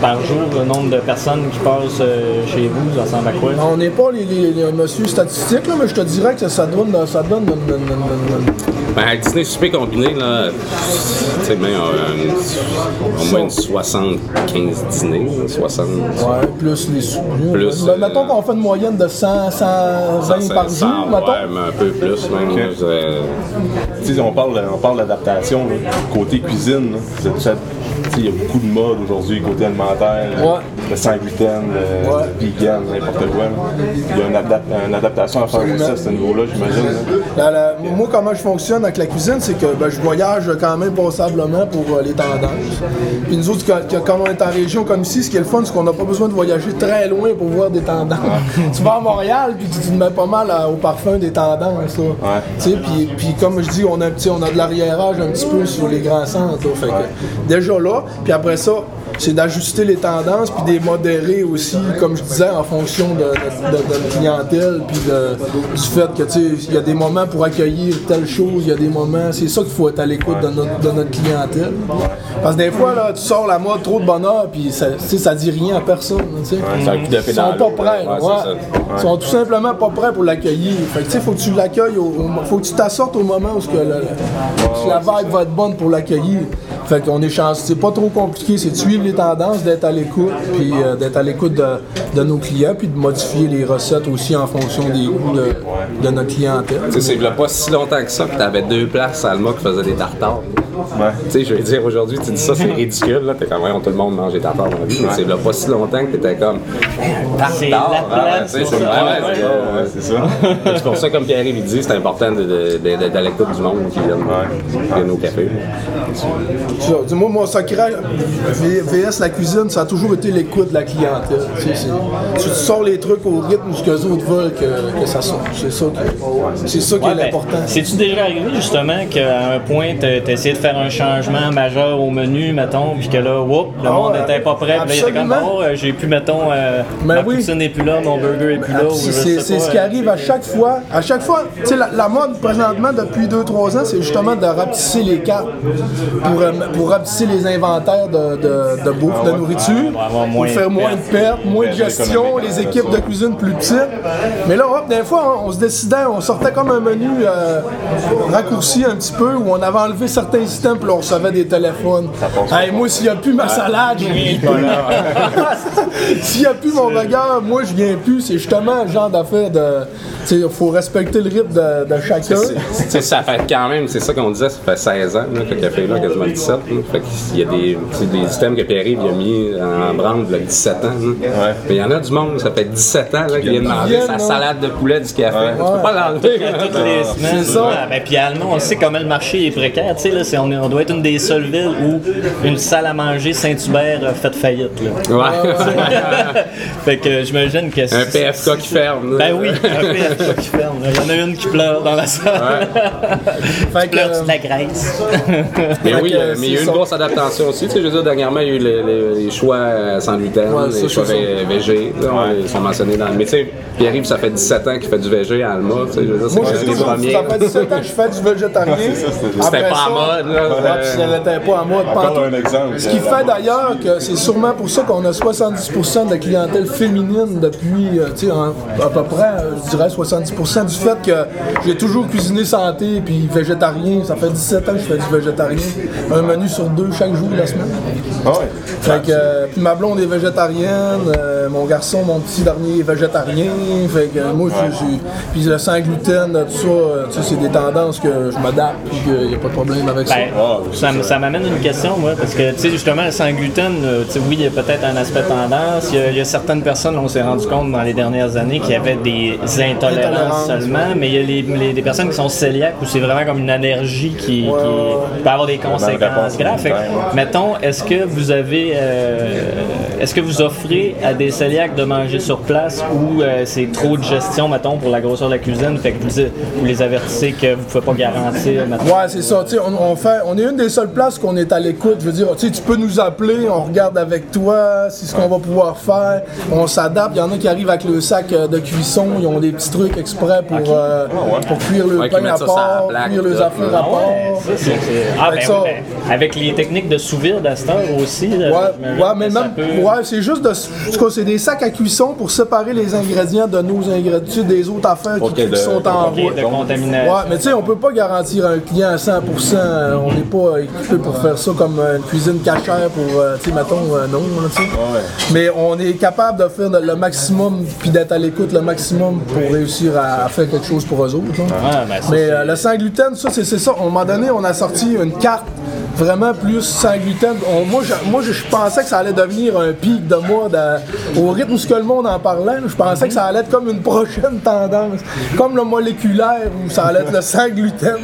S2: par jour, le nombre de personnes qui passent euh, chez vous, ça ressemble à quoi?
S4: On n'est pas les, les, les monsieur statistiques, là, mais je te dirais que ça donne une- une-
S3: Ben, à dîner souper combiné, là, tu sais, ben, euh, au moins une 75 dîners, 60.
S4: Ouais, plus les sous.
S3: Plus,
S4: Ben,
S3: euh,
S4: mettons qu'on fait une moyenne de 100, 120 par jour,
S3: 100,
S4: mettons.
S3: ouais, mais un peu plus, même.
S1: Tu sais, on parle, on parle d'adaptation, là. côté cuisine, ça- il y a beaucoup de modes aujourd'hui, côté alimentaire,
S4: Ouais.
S1: le sans gluten, le,
S4: Ouais.
S1: le vegan, n'importe quoi. Il y a une, adap- une adaptation à faire aussi à ce niveau-là, j'imagine.
S4: moi, comment je fonctionne avec la cuisine, c'est que ben, je voyage quand même passablement pour euh, les tendances. Puis nous autres, quand, quand- quand on est en région comme ici, ce qui est le fun, c'est qu'on n'a pas besoin de voyager très loin pour voir des tendances. tu vas à Montréal, puis tu te mets pas mal à- au parfum des tendances. là. Tu sais, Puis, puis comme je dis, on a, un petit- on a de l'arriérage un petit peu sur les grands centres. Fait que, déjà là, puis après ça, c'est d'ajuster les tendances, puis des modérer aussi, comme je disais, en fonction de, de, de- de notre clientèle, puis de- du fait que, tu sais, il y a des moments pour accueillir telle chose, il y a des moments, c'est ça qu'il faut être à l'écoute de, notre, de notre clientèle. Parce que des fois, là, tu sors la mode trop de bonheur, puis ça, tu sais, ça dit rien à personne, Ils sont pas prêts,
S3: ouais.
S4: Ils sont tout simplement pas prêts pour l'accueillir. Fait que, tu sais, faut que tu l'accueilles, au, au- faut que tu t'assortes au moment où que le- la vibe va être bonne pour l'accueillir. Fait qu'on est chanceux. C'est pas trop compliqué, c'est de suivre les tendances, d'être à l'écoute, puis euh, d'être à l'écoute de, de nos clients, puis de modifier les recettes aussi en fonction des goûts de, de notre clientèle.
S3: Tu sais, c'est pas si longtemps que ça que t'avais deux places à Alma qui faisaient des tartares.
S1: Ouais.
S3: Tu sais, je veux dire, aujourd'hui, tu dis ça, c'est ridicule, là. T'es comme, ouais, tout le monde mange des tartares dans la vie, mais c'est a pas si longtemps que t'étais comme,
S2: C'est
S3: ouais,
S2: pour
S3: c'est
S2: ça.
S3: ouais,
S2: Ouais,
S3: ouais,
S2: ouais.
S3: c'est-
S1: Ouais, c'est ça.
S3: C'est pour ça, comme Pierre-Yves dit, c'est important de- de- de- de- d'aller à l'écoute du monde qui vient de nos cafés.
S4: Ça, moi, mon secret, VS la cuisine, ça a toujours été l'écoute de la clientèle. Tu, tu sors les trucs au rythme où ce que les autres veulent que, que ça sorte. C'est ça qui, c'est ça qui
S2: Ouais,
S4: est
S2: ben,
S4: l'important.
S2: C'est-tu déjà arrivé justement qu'à un point, t'as t'as essayé de faire un changement majeur au menu, mettons, puis que là, whoop, le
S4: Ah
S2: monde n'était pas prêt, puis là, il était comme, oh, j'ai plus, mettons, euh,
S4: Ben
S2: ma
S4: oui.
S2: poutine n'est plus là, mon burger est plus là,
S4: C'est- C'est ce qui
S2: euh,
S4: arrive à chaque fois. À chaque fois, tu sais, la, la mode présentement depuis 2-3 ans, c'est justement de rapetisser les cartes pour, euh, pour rapetisser les inventaires de, de, de bouffe, de nourriture,
S2: moins
S4: pour faire moins de
S2: pertes.
S4: moins de gestion, les
S1: hein,
S4: équipes de cuisine plus petites. Mais là, hop, des fois, on, on se décidait, on sortait comme un menu euh, raccourci un petit peu, où on avait enlevé certains systèmes, puis on recevait des téléphones. Hey, moi, s'il n'y a plus ma salade, je viens plus. S'il n'y a plus mon burger, moi, je viens plus. C'est justement le genre d'affaire de. Il faut respecter le rythme de, de chacun.
S3: Ça fait quand même, c'est ça qu'on disait, ça fait 16 ans là, que café là, quasiment 17. Qu'il y a des, des systèmes que Pierre-Yves il a mis en branle il y a 17 ans. là.
S1: Ouais.
S3: Mais il y en a du monde, ça fait 17 ans là, qui vient demander
S4: viennent,
S3: sa salade de poulet du café. Tu
S4: Ouais.
S3: peux pas l'enlever.
S2: toutes les semaines.
S4: c'est ça.
S2: Ouais, ben, puis allemand, on sait comment le marché est précaire. Tu sais, là, c'est- on, est- on doit être une des seules villes où une salle à manger Saint-Hubert a fait faillite. Là.
S3: Ouais.
S2: fait que j'imagine que c'est.
S3: Un PFK qui ferme. là.
S2: Ben oui, un PFK qui ferme. Il y en a une qui pleure dans la salle.
S4: Fait que,
S2: Pleure de la graisse.
S3: Mais oui, mais il y a eu une grosse adaptation aussi. Tu sais, je veux dire, dernièrement, il y a eu les, les- les choix euh, sans gluten,
S4: Ouais,
S3: les choix végé. Ils sont mentionnés dans le. Mais tu sais, Pierre-Yves, ça fait 17 ans qu'il fait du végé à Alma. Tu sais, je veux dire, c'est
S4: moi,
S3: pas
S4: j'ai
S3: les premiers.
S4: Ça fait 17 ans que je fais du végétarien.
S3: C'était pas en mode, là.
S4: ouais, puis ça n'était pas en mode.
S1: Encore un exemple.
S4: Ce qui fait d'ailleurs que c'est sûrement pour ça qu'on a 70% de la clientèle féminine depuis, euh, tu sais, à peu près, euh, je dirais 70% du fait que j'ai toujours cuisiné santé puis végétarien. Ça fait 17 ans que je fais du végétarien. Un sur deux chaque jour de la semaine.
S1: Ah ouais.
S4: Fait que, euh, puis ma blonde est végétarienne, euh, mon garçon, mon petit dernier est végétarien. Fait que euh, moi, suis. Puis le sans gluten, tout ça, euh, tu sais, c'est des tendances que je m'adapte, puis qu'il n'y a pas de problème avec ça.
S2: Ben, ça, m- ça m'amène une question, moi, parce que, tu sais, justement, sans gluten, tu sais, oui, il y a peut-être un aspect tendance. Il y a, il y a certaines personnes, on s'est rendu compte dans les dernières années, qui avaient des intolérances seulement, mais il y a les, les- des personnes qui sont cœliaques où c'est vraiment comme une allergie qui, qui peut avoir des conséquences graves. Fait mettons, est-ce que vous avez, euh, est-ce que vous offrez à des celiaques de manger sur place ou euh, c'est trop de gestion, mettons, pour la grosseur de la cuisine, fait que vous, vous les avertissez que vous pouvez pas garantir, mettons?
S4: Ouais, c'est ça. tu sais, On, on fait, on est une des seules places qu'on est à l'écoute. Je veux dire, tu peux nous appeler, on regarde avec toi, c'est ce qu'on va pouvoir faire. On s'adapte. Il y en a qui arrivent avec le sac euh, de cuisson, ils ont des petits trucs exprès pour, euh, pour cuire le
S3: Ouais,
S4: pain à part,
S3: plaque,
S4: cuire les affaires à
S2: Ah
S4: part.
S2: ouais, ça, ah, ben
S4: ça-
S2: ben, avec les techniques de sous-vide à aussi. là,
S4: Ouais, mais
S2: que ça
S4: même,
S2: peut-
S4: ouais, c'est juste de, en tout cas, c'est des sacs à cuisson pour séparer les ingrédients de nos ingrédients, des autres affaires qui,
S1: Ok,
S4: qui
S1: de-
S4: sont en route.
S2: de contamination.
S4: Ouais, mais tu sais, on peut pas garantir un client à 100%. euh, On n'est pas équipé pour faire ça comme une cuisine cachère pour, euh, tu sais, mettons, euh, non, là, tu sais. Mais on est capable de faire le maximum, puis d'être à l'écoute le maximum pour réussir à, faire quelque chose pour eux autres. là.
S2: Ah, ben,
S4: Mais euh, le sans gluten, ça, c'est c'est ça. À un moment donné, on a sorti une carte vraiment plus sans gluten. On- moi, je, moi je, je pensais que ça allait devenir un pic de mode à- au rythme où ce que le monde en parlait. Je pensais que ça allait être comme une prochaine tendance, comme le moléculaire où ça allait être le sans gluten.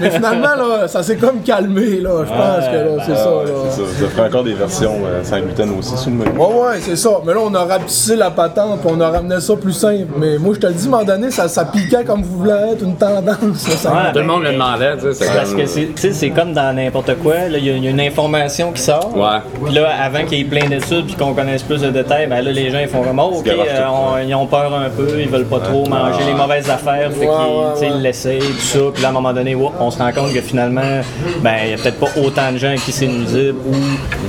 S4: Mais finalement, là, ça s'est comme calmé. Là. Je pense que là, c'est ça.
S1: Ouais,
S4: là.
S1: c'est ça. Ça ferait encore des versions euh, sans gluten aussi sur le menu.
S4: Ouais, ouais, c'est ça. Mais là, on a rapetissé la patente, puis on a ramené ça plus simple. Mais moi, je te le dis, à un moment donné, ça, ça piquait comme vous voulez être une tendance. là, ça.
S2: Ouais,
S3: Tout le monde le demandait, tu sais. c'est
S2: Parce que c'est, tu sais, c'est comme dans n'importe quoi. là, Il y, a- il y a une information qui sort.
S3: Ouais.
S2: Puis là, avant qu'il y ait plein d'études puis qu'on connaisse plus de détails, ben là, les gens ils font vraiment OK,
S1: garochent
S2: euh, on- ils ont peur un peu, ils veulent pas trop manger les mauvaises affaires, fait
S4: Ouais,
S2: qu'ils ils l'essayent, tout ça. Puis là, à un moment donné, on se rend compte que finalement, ben, il y a peut-être pas autant de gens qui c'est nuisible ou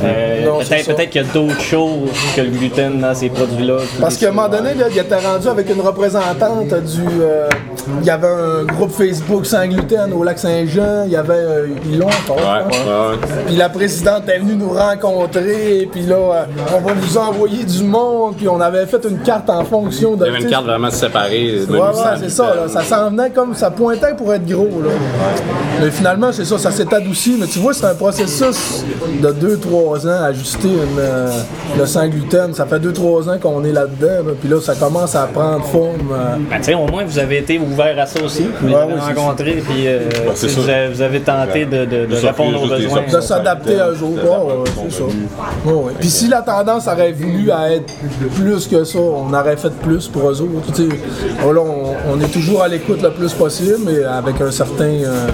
S2: euh,
S4: c'est
S2: peut-être,
S4: ça.
S2: peut-être qu'il y a d'autres choses que le gluten dans ces produits-là.
S4: Parce qu'à un moment donné, là, il était rendu avec une représentante du. euh, il y avait un groupe Facebook sans gluten au lac Saint-Jean. Il y avait. euh, ils l'ont encore.
S3: Ouais,
S4: je pense.
S3: ouais, ouais.
S4: Puis la présidente est venue nous rencontrer. Puis là, euh, on va vous envoyer du monde. Puis on avait fait une carte en fonction de.
S3: Il y avait une carte vraiment séparée.
S4: Ouais, ouais, c'est ça, là. ça s'en venait comme, ça pointait pour être gros, là. Mais finalement, c'est ça, ça s'est adouci, mais tu vois, c'est un processus de 2-3 ans, ajuster une, euh, le sans gluten, ça fait 2-3 ans qu'on est là-dedans, là. puis là, ça commence à prendre forme. euh.
S2: Ben, au moins, vous avez été ouvert à ça aussi. Vous les
S4: Ouais,
S2: avez
S4: oui, c'est
S2: rencontrés, puis euh,
S1: c'est
S2: vous, avez, vous avez tenté de, de- de
S1: s'offrir
S2: répondre aux besoins.
S4: de s'adapter à eux autres. Ouais, ouais, c'est ça. Ouais, ouais. Puis si la tendance aurait voulu à être plus que ça, on aurait fait plus pour eux autres. là, on, on est toujours à l'écoute le plus possible, mais avec un certain. euh,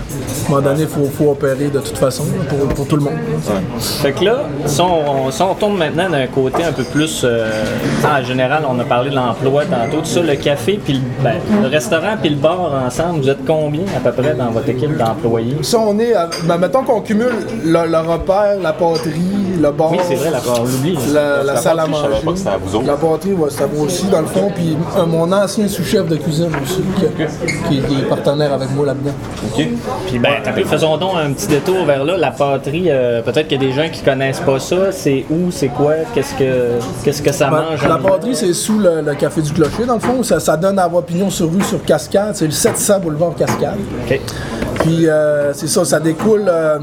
S4: un moment donné, il faut, faut opérer de toute façon pour, pour tout le monde.
S2: Fait que là, si on, si on tourne maintenant d'un côté un peu plus. euh, en général, on a parlé de l'emploi tantôt, tout ça, le café, puis le, ben, le restaurant, puis le bar ensemble, vous êtes combien à peu près dans votre équipe d'employés?
S4: Ça, on est. à- ben, mettons qu'on cumule le, le repère, la pâterie, le bar.
S2: Oui, c'est vrai, la on l'oublie.
S4: La, la
S1: La
S4: salle à
S1: pâterie, je savais
S4: manger.
S1: pas que c'était à vous autres.
S4: La pâterie, ouais, à moi aussi, dans le fond. Puis euh, mon ancien sous-chef de cuisine aussi, qui, qui- qui est partenaire avec moi là-dedans.
S2: Puis ben, faisons donc un petit détour vers là. La pâterie, euh, peut-être qu'il y a des gens qui connaissent pas ça. C'est où, c'est quoi, qu'est-ce que, qu'est-ce que ça
S4: Ben,
S2: mange?
S4: la pâterie, c'est sous le, le Café du Clocher, dans le fond. Ça, ça donne à avoir pignon sur rue sur Cascade. C'est le 700 boulevard Cascade. Puis euh, c'est ça, ça découle, euh,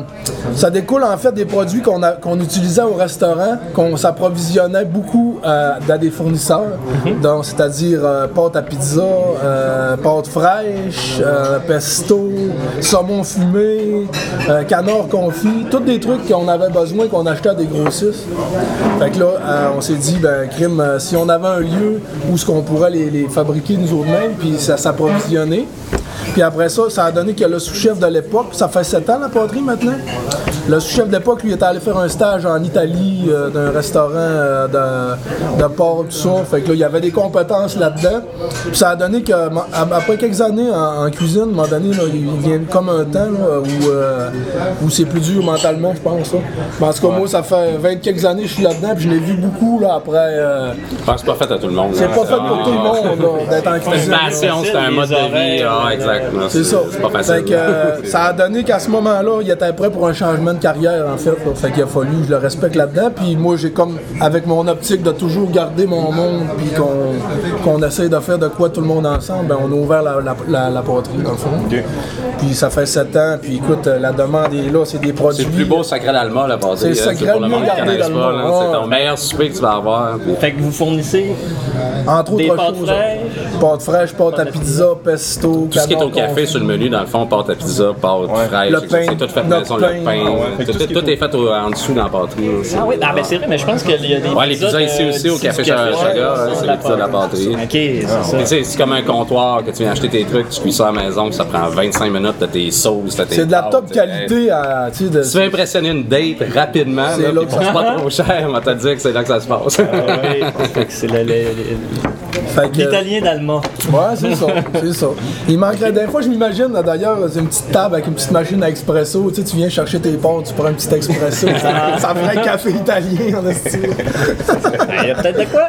S4: ça découle en fait des produits qu'on utilisait au restaurant, qu'on s'approvisionnait beaucoup euh, dans des fournisseurs, donc c'est-à-dire euh, pâte à pizza, pâte fraîche, pesto, saumon fumé, canard confit, tous des trucs qu'on avait besoin qu'on achetait à des grossistes. Fait que là, on s'est dit, ben crime, si on avait un lieu où ce qu'on pourrait les, les fabriquer nous autres-mêmes, puis ça s'approvisionner. Puis après ça, ça a donné que le sous-chef de l'époque, ça fait 7 ans la poterie maintenant. Le sous-chef de l'époque, lui, était allé faire un stage en Italie euh, d'un restaurant euh, de, de porc, tout ça. Fait que là, il y avait des compétences là-dedans. Puis ça a donné que, après quelques années en, en cuisine, à un moment donné, là, il vient comme un temps là, où, euh, où c'est plus dur mentalement, je pense. là. Mais en tout cas, moi, ça fait 20 quelques années que je suis là-dedans, puis je l'ai vu beaucoup là, après. euh,
S3: Je pense que c'est pas fait à tout le monde.
S4: c'est
S3: là.
S4: pas fait pour tout le monde là, d'être en
S3: C'est une
S4: cuisine.
S3: c'est un mode de vie. Ah, exact.
S4: C'est ça.
S3: C'est pas facile.
S4: Fait que, euh, ça a donné qu'à ce moment-là, il était prêt pour un changement de carrière, en fait. là. Fait qu'il a fallu, je le respecte là-dedans. Puis moi, j'ai comme, avec mon optique de toujours garder mon monde, puis qu'on qu'on essaye de faire de quoi tout le monde ensemble, ben, on a ouvert la, la, la, la poterie, dans le fond. Puis ça fait sept ans. Puis écoute, euh, la demande est là, c'est des produits.
S3: C'est le plus beau sacré d'Alma, la pâterie.
S4: C'est le sacré
S3: pour le
S4: mieux
S3: monde qui pas. C'est ton meilleur souper que tu vas avoir. puis-
S2: Fait que vous fournissez
S4: Entre
S2: Des
S4: autres
S2: pâtes
S4: choses.
S2: fraîches?
S4: Pâtes fraîches, pâtes à pizza, pesto,
S3: Tout ce qui est qui est au café sur le menu, dans le fond, pâte à pizza, pâte fraîche,
S4: Le
S3: c'est-
S4: pain,
S3: c'est tout fait maison, le
S4: pain.
S1: Ah ouais,
S3: tout,
S1: est
S3: fait au- en dessous dans la pâterie.
S2: Ah oui, ah ben c'est vrai, mais je pense qu'il y a des
S3: Ouais, les pizzas
S2: de-
S3: ici aussi au Café Chaga,
S2: ouais, ouais,
S3: c'est
S2: la
S3: les pizzas de la pâterie.
S2: Ok, c'est ça.
S3: Sais, c'est comme un comptoir que tu viens acheter tes trucs, tu cuis ça à la maison, puis ça prend 25 minutes, t'as tes sauces, t'as tes
S4: C'est de la top qualité à. Tu
S3: veux impressionner une date rapidement,
S4: C'est
S3: pas trop cher, on va te dire que c'est là que ça se passe.
S2: Ah c'est l'italien d'allemand.
S4: Ouais, c'est ça, c'est ça. Il manquerait des fois, je m'imagine là, d'ailleurs, c'est une petite table avec une petite machine à expresso. Tu sais, tu viens chercher tes pâtes, tu prends un petit expresso. ça, ça ferait un café italien en.
S2: Ben, Il y a peut-être de quoi?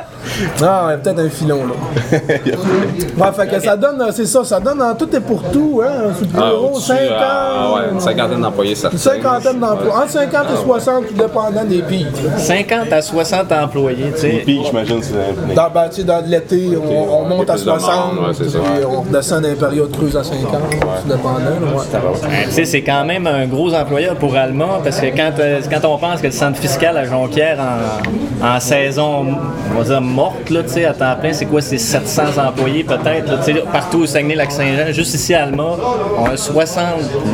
S4: Ah, ouais, peut-être un filon là. Ouais, fait que ça donne, euh, c'est ça, ça donne en tout et pour tout, hein, sur le
S3: Ah,
S4: bureau,
S3: au-dessus,
S4: 50.
S3: ah, ouais, une cinquantaine d'employés, ça
S4: Une cinquantaine d'emplois, entre 50
S3: Ah,
S4: et 60, tout dépendant des pics.
S2: 50 à 60 employés, tu sais.
S1: Puis j'imagine c'est un-
S4: Dans, ben, dans l'été, on, on monte à
S3: plus de monde,
S4: 60,
S3: ouais, c'est ça.
S4: puis on redescend dans les périodes creuses à 50, tout dépendant. là, ouais.
S2: Ben, tu sais, c'est quand même un gros employeur pour Alma parce que quand, euh, quand on pense que le centre fiscal à Jonquière en, en saison, on va dire morte, là, tu sais, à temps plein, c'est quoi? C'est 700 employés peut-être, là, tu sais, partout au Saguenay-Lac-Saint-Jean. Juste ici à Alma, on a 60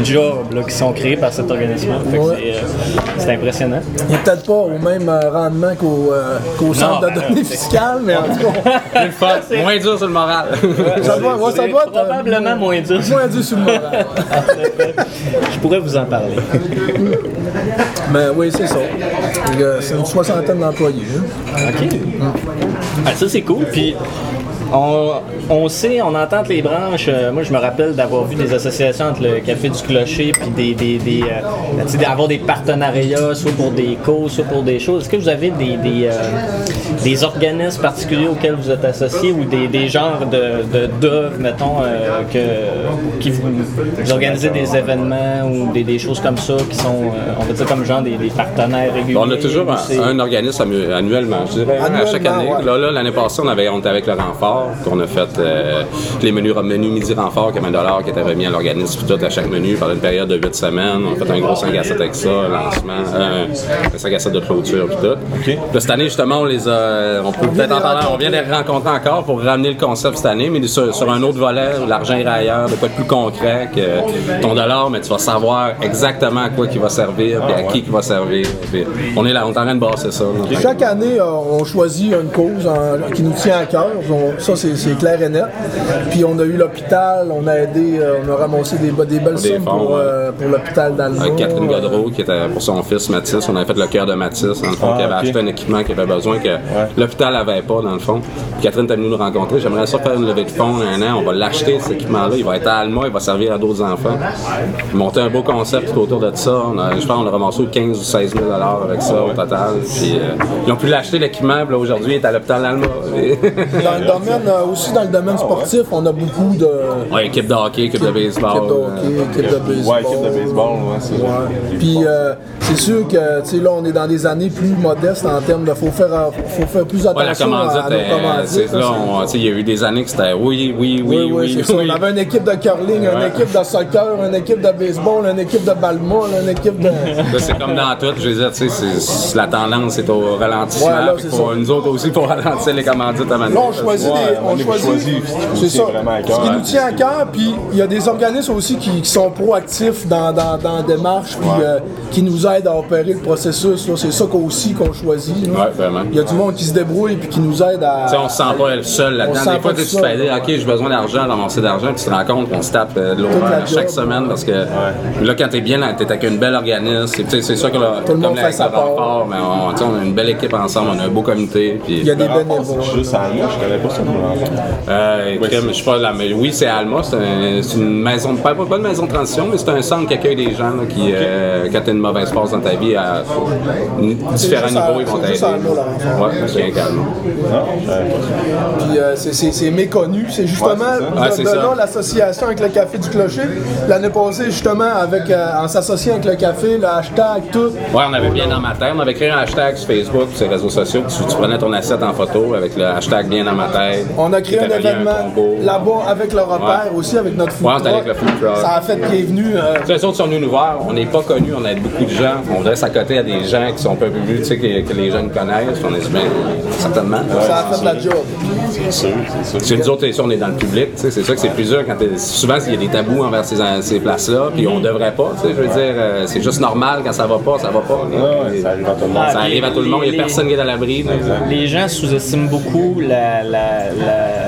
S2: jobs là, qui sont créés par cet organisme. Fait que
S4: Ouais.
S2: c'est, euh, c'est impressionnant.
S4: Il n'est peut-être pas au même euh, rendement qu'au euh, qu'au centre
S2: ben
S4: de données
S2: non,
S4: fiscales, mais en tout cas,
S3: moins dur sur le moral.
S4: ça doit, ouais, ça
S2: C'est
S4: doit être. euh,
S2: probablement moins dur.
S4: moins dur sur le moral.
S2: Je pourrais vous en parler.
S4: Mais oui, c'est ça. C'est une soixantaine d'employés. hein.
S2: OK. Ah, ça, c'est cool. Puis, on, on sait, on entend que les branches. euh, moi, je me rappelle d'avoir vu des associations entre le Café du Clocher puis des, des, des, euh, d'avoir des partenariats, soit pour des causes, soit pour des choses. Est-ce que vous avez des, des, euh, des organismes particuliers auxquels vous êtes associés ou des, des genres de, d'œuvres, mettons, euh, que, qui vous, vous organisez des événements ou des, des choses comme ça qui sont, euh, on va dire, comme genre des, des partenaires réguliers?
S3: On a toujours
S2: ou
S3: un, organisme annu- annuellement, je dirais, à chaque année.
S4: ouais.
S3: Là, l'année passée, on, avait, on était avec le renfort, qu'on a fait euh, les menus, menus midi renfort, qui est 20 qui était remis à l'organisme tout à chaque menu pendant une période de 8 semaines. On a fait un gros 5 à 7 avec ça, un lancement, euh, un 5 à 7 de clôture, puis tout. Puis cette année, justement, on les a, on peut peut-être en parler, on vient de les rencontrer encore pour ramener le concept cette année, mais sur, sur un autre volet, l'argent ira ailleurs, de quoi de plus concret que ton dollar, mais tu vas savoir exactement à quoi il va servir, puis à qui il va servir. Puis on est là, on est en train de brasser ça.
S4: Chaque année, euh, on choisit une cause en- qui nous tient à cœur. On- ça, c'est clair et net. Puis on a eu l'hôpital, on a aidé, euh, on a ramassé des, des belles
S3: Des
S4: sommes
S3: fonds,
S4: pour,
S3: ouais.
S4: euh, pour l'hôpital d'Alma.
S3: Avec Catherine Godreau, qui était pour son fils Mathis. On avait fait le cœur de Mathis, dans le fond,
S1: Ah,
S3: qui avait acheté un équipement qu'il avait besoin, que l'hôpital n'avait pas, dans le fond. Puis Catherine est venue nous rencontrer. J'aimerais ça faire une levée de fonds un an. On va l'acheter, cet équipement-là. Il va être à Alma, il va servir à d'autres enfants. Monter un beau concept tout autour de ça. On a- je pense qu'on a ramassé 15 ou 16 000 avec ça au total. Puis, euh, ils ont pu l'acheter l'équipement, puis là, aujourd'hui, il est à l'hôpital d'Alma.
S4: Domaine, euh, aussi dans le domaine sportif, on a beaucoup de
S3: ouais, équipe de hockey, équipe de baseball.
S4: équipes de hockey, équipes de baseball.
S1: Ouais, équipe de baseball, ouais, c'est
S4: Ouais. Puis euh, c'est sûr que tu sais là on est dans des années plus modestes en termes de faut faire euh, faut faire plus
S3: Ouais, la
S4: attention
S3: commandite,
S4: à, à
S3: euh, c'est
S4: là,
S3: il y a eu des années que c'était oui, oui, oui,
S4: Oui,
S3: oui,
S4: oui,
S3: oui.
S4: On avait une équipe de curling, une équipe de soccer, une équipe de baseball, une équipe de ballon, une équipe de.
S3: Là, c'est comme dans tout, je veux dire, tu sais, la tendance est au ralentissement.
S4: Ouais, là,
S3: faut- nous autres aussi, pour ralentir les commandites à
S4: Là,
S3: maintenant.
S4: on choisit
S1: Ouais,
S4: des.
S1: On
S4: choisit.
S1: choisi ce qui nous
S4: C'est
S1: tient
S4: ça. Ce
S1: cœur,
S4: qui nous tient à cœur, puis il y a des organismes aussi qui, qui sont proactifs dans, dans, dans la démarche, puis euh, qui nous aident à opérer le processus. C'est ça qu'on aussi qu'on choisit.
S3: Ouais, vraiment.
S4: Il y a du monde qui se débrouille puis qui nous aide à.
S3: Tu sais, on se sent pas seul
S4: On
S3: là-dedans.
S4: se sent
S3: Des fois,
S4: pas
S3: tu te fais dire, OK, j'ai besoin d'argent, d'avancer d'argent, puis tu te rends compte qu'on se tape euh, de à chaque semaine parce que là, quand t'es bien, là, t'es avec une belle organisme. C'est- sûr que là,
S4: Tout le
S3: comme
S4: monde fait sa part.
S3: mais on, a une belle équipe ensemble, on a un beau comité.
S4: Il y a des bénévoles.
S1: juste à je connais pas.
S3: Euh, crème, je sais pas, oui, c'est Alma, c'est un- c'est une maison, pas, pas une maison de transition, mais c'est un centre qui accueille des gens là, qui, euh, quand tu as une mauvaise passe dans ta vie, à différents
S4: à-
S3: niveaux, ils vont
S4: c'est
S3: t'aider. Ouais, c'est
S1: pas ça.
S4: Puis euh, c'est- méconnu. C'est justement
S1: Ouais, c'est
S3: Ouais,
S4: là l'association avec le Café du Clocher. L'année passée, justement, avec, en s'associant avec le café, le hashtag, tout.
S3: Ouais, on avait bien dans ma tête. On avait créé un hashtag sur Facebook, sur les réseaux sociaux. Tu, tu prenais ton asset en photo avec le hashtag bien dans ma tête.
S4: On a créé un événement là-bas avec le repère aussi, avec notre food
S3: Ouais, avec le food truck.
S4: Ça a fait qu'il est venu. euh,
S3: Les autres sont venus nous voir, on n'est pas connus, on aide beaucoup de gens. On reste à côté à des gens qui sont un peu plus vieux, tu sais, que, que les jeunes connaissent. On est bien, certainement.
S4: ça a fait la job.
S1: C'est sûr, c'est sûr.
S3: Nous autres, on est dans le public, tu sais, c'est ça que c'est plus dur quand Souvent, il y a des tabous envers ces, ces places-là, puis on devrait pas, tu sais, je veux dire, euh, c'est juste normal, quand ça va pas, ça va pas.
S1: ça arrive à tout le monde.
S3: Ça arrive à tout le monde, il n'y a personne qui est à l'abri.
S2: Les gens sous-estiment beaucoup la, la- la- uh,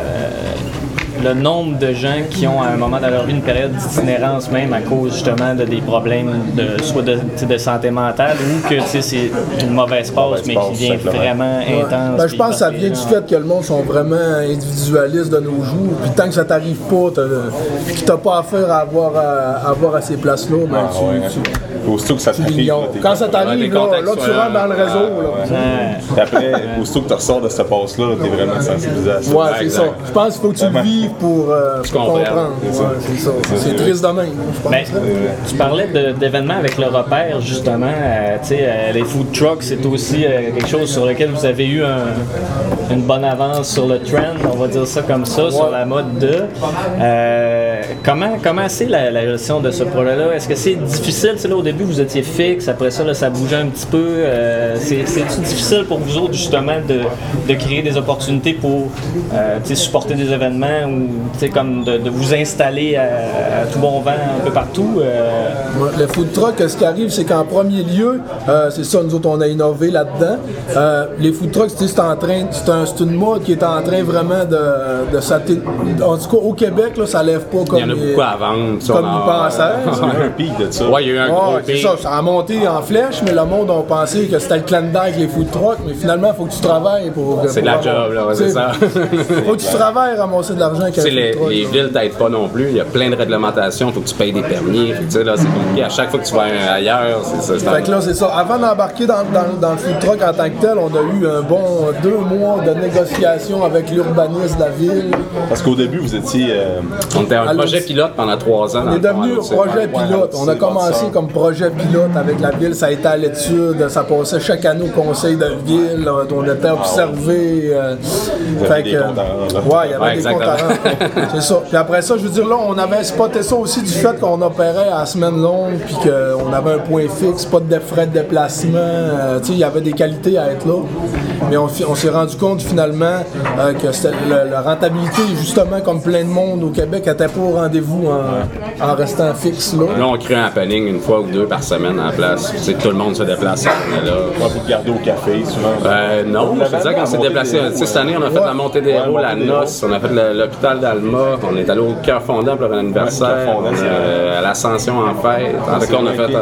S2: le nombre de gens qui ont à un moment dans leur vie une période d'itinérance même à cause justement de des problèmes de soit de, tu santé mentale ou que tu sais, c'est une mauvaise passe mais qui vient vraiment
S4: Ouais.
S2: intense.
S4: Ben, je pense que ça vient du
S2: gens-
S4: fait que le monde sont vraiment individualistes de nos jours. Puis tant que ça t'arrive pas, t'as- que t'as pas affaire à avoir à, à avoir à ces places-là, ben,
S1: Ah,
S4: tu,
S1: ouais.
S4: tu-
S1: Aussitôt que ça
S4: tu
S1: t'arrive,
S4: Quand ça t'arrive, là, là, tu rentres dans le réseau. là.
S2: Ouais.
S1: Après, aussitôt que tu ressors de cette passe-là, t'es vraiment sensibilisé à ça.
S4: Ouais, c'est ça. Je pense qu'il faut que tu le
S1: Vraiment.
S4: Pour, euh, pour comprendre.
S1: C'est.
S4: Ouais, triste de même, je pense.
S2: Ben, tu parlais d'événements avec le repère, justement. euh, euh, les food trucks, c'est aussi quelque chose sur lequel vous avez eu un- une bonne avance sur le trend, on va dire ça comme ça, sur la mode de. Comment comment c'est la, gestion de ce projet-là? Est-ce que c'est difficile? Là, au début, vous étiez fixe, après ça, ça bougeait un petit peu. Euh, c'est- C'est-tu difficile pour vous autres, justement, de, de créer des opportunités pour euh, supporter des événements ou comme de, vous installer à, tout bon vent un peu partout? euh,
S4: Le food truck, ce qui arrive, c'est qu'en premier lieu, c'est ça, nous autres, on a innové là-dedans. Les food trucks, c'est en train, c'est un- une mode qui est en train vraiment de, de En tout cas, au Québec, là, ça lève pas comme
S3: Il y en a beaucoup à vendre. ça,
S4: comme
S3: a-
S4: pensaient.
S1: Il y a eu un pic de ça.
S3: Ouais, il y a eu un gros pic.
S4: ça, ça a monté en flèche, mais le monde a pensé que c'était le clan avec les food trucks, mais finalement, il faut que tu travailles pour.
S3: C'est de la job, là, c'est ça.
S4: faut que tu travailles à ramasser de l'argent avec
S3: les, les villes t'aident pas non plus. Il y a plein de réglementations. Il faut que tu payes des permis. Tu sais, là, c'est compliqué. À chaque fois que tu vas ailleurs, c'est ça.
S4: Fait que là, c'est ça. Avant d'embarquer dans, dans- dans le food truck en tant que tel, on a eu un bon deux mois de négociations avec l'urbaniste de la ville.
S1: Parce qu'au début, vous étiez. euh,
S3: On était un projet pilote pendant trois ans.
S4: On est devenu projet pilote. On a commencé comme projet pilote avec la ville. Ça a été à l'étude. Ça passait chaque année au conseil de ville. On était observé.
S1: rendre, là.
S4: Ouais, il y avait
S3: Ouais,
S4: des comptes à
S3: exactement.
S4: rendre. C'est ça. Puis après ça, je veux dire, là, on avait spoté ça aussi du fait qu'on opérait à semaine longue. Puis qu'on avait un point fixe, pas de frais de déplacement. euh, tu sais, il y avait des qualités à être là. Mais on, s'est rendu compte finalement euh, que le- la rentabilité, justement, comme plein de monde au Québec, n'était pas au rendez-vous en, en restant fixe là.
S3: Là, on crée un happening une fois ou deux par semaine en place. Tu sais, tout le monde se déplace. On est là.
S1: vous garder au café souvent.
S3: Euh, non, je veux dire, quand on s'est déplacé, cette année, on a fait
S4: Ouais.
S3: la montée des
S1: Ouais,
S3: héros, la noce, on a fait l'hôpital d'Alma, on est allé au cœur fondant pour l'anniversaire,
S1: c'est
S3: euh, à l'ascension en fête. En tout cas, on a fait. euh,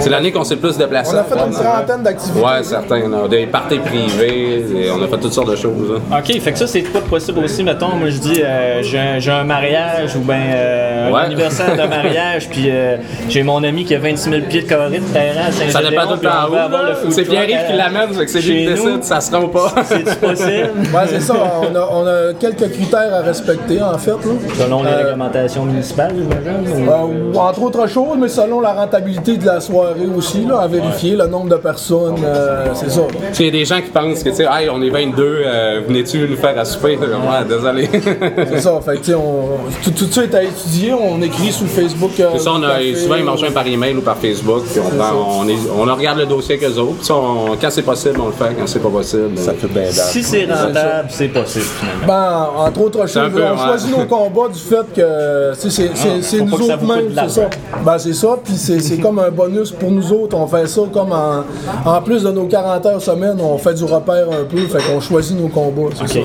S3: c'est l'année qu'on s'est le plus déplacé.
S4: On a fait une trentaine d'activités.
S3: Ouais, certains. On a des parties privées, et on a fait toutes sortes de choses. hein.
S2: OK, fait que ça, c'est pas possible aussi, mettons, moi je dis, euh, j'ai un, j'ai un mariage ou ben euh,
S3: Ouais.
S2: un anniversaire de mariage, puis euh, j'ai mon ami qui a 26 000 pieds de carré de terrain à
S3: Ça dépend tout le temps C'est Pierre-Yves qui l'amène, fait que c'est lui qui décide, ça se trompe pas.
S2: C'est-tu possible?
S4: Ouais, c'est ça. On a, on a quelques critères à respecter, en fait. Là.
S2: Selon les
S4: Euh,
S2: réglementations municipales, j'imagine? ou-
S4: Euh, entre autres choses, mais selon la rentabilité de la soirée aussi, là, à vérifier le nombre de personnes, euh, c'est ça.
S3: Tu sais, Il y a des gens qui pensent que, tu sais, hey, on est 22, euh, venez-tu nous faire à souper? Ouais, désolé.
S4: C'est ça. Fait que, tu sais, on, tout, tout ça est à étudier. On écrit sur Facebook. euh,
S3: C'est ça, on a,
S4: café.
S3: souvent ils mangent un par email ou par Facebook, puis on, prend- on, est- on regarde le dossier avec eux autres. On- quand c'est possible, on le fait. Quand c'est pas possible,
S1: Ça fait bien.
S2: Si c'est rentable, c'est possible finalement.
S4: Ben, entre autres choses,
S3: peu,
S4: on
S3: ouais.
S4: choisit nos combats du fait que tu sais, c'est
S2: pas
S4: nous autres mêmes, c'est ça. Ben, c'est ça, puis c'est comme un bonus pour nous autres. On fait ça comme en, en plus de nos 40 heures semaine, on fait du repère un peu, fait qu'on choisit nos combats, c'est ça.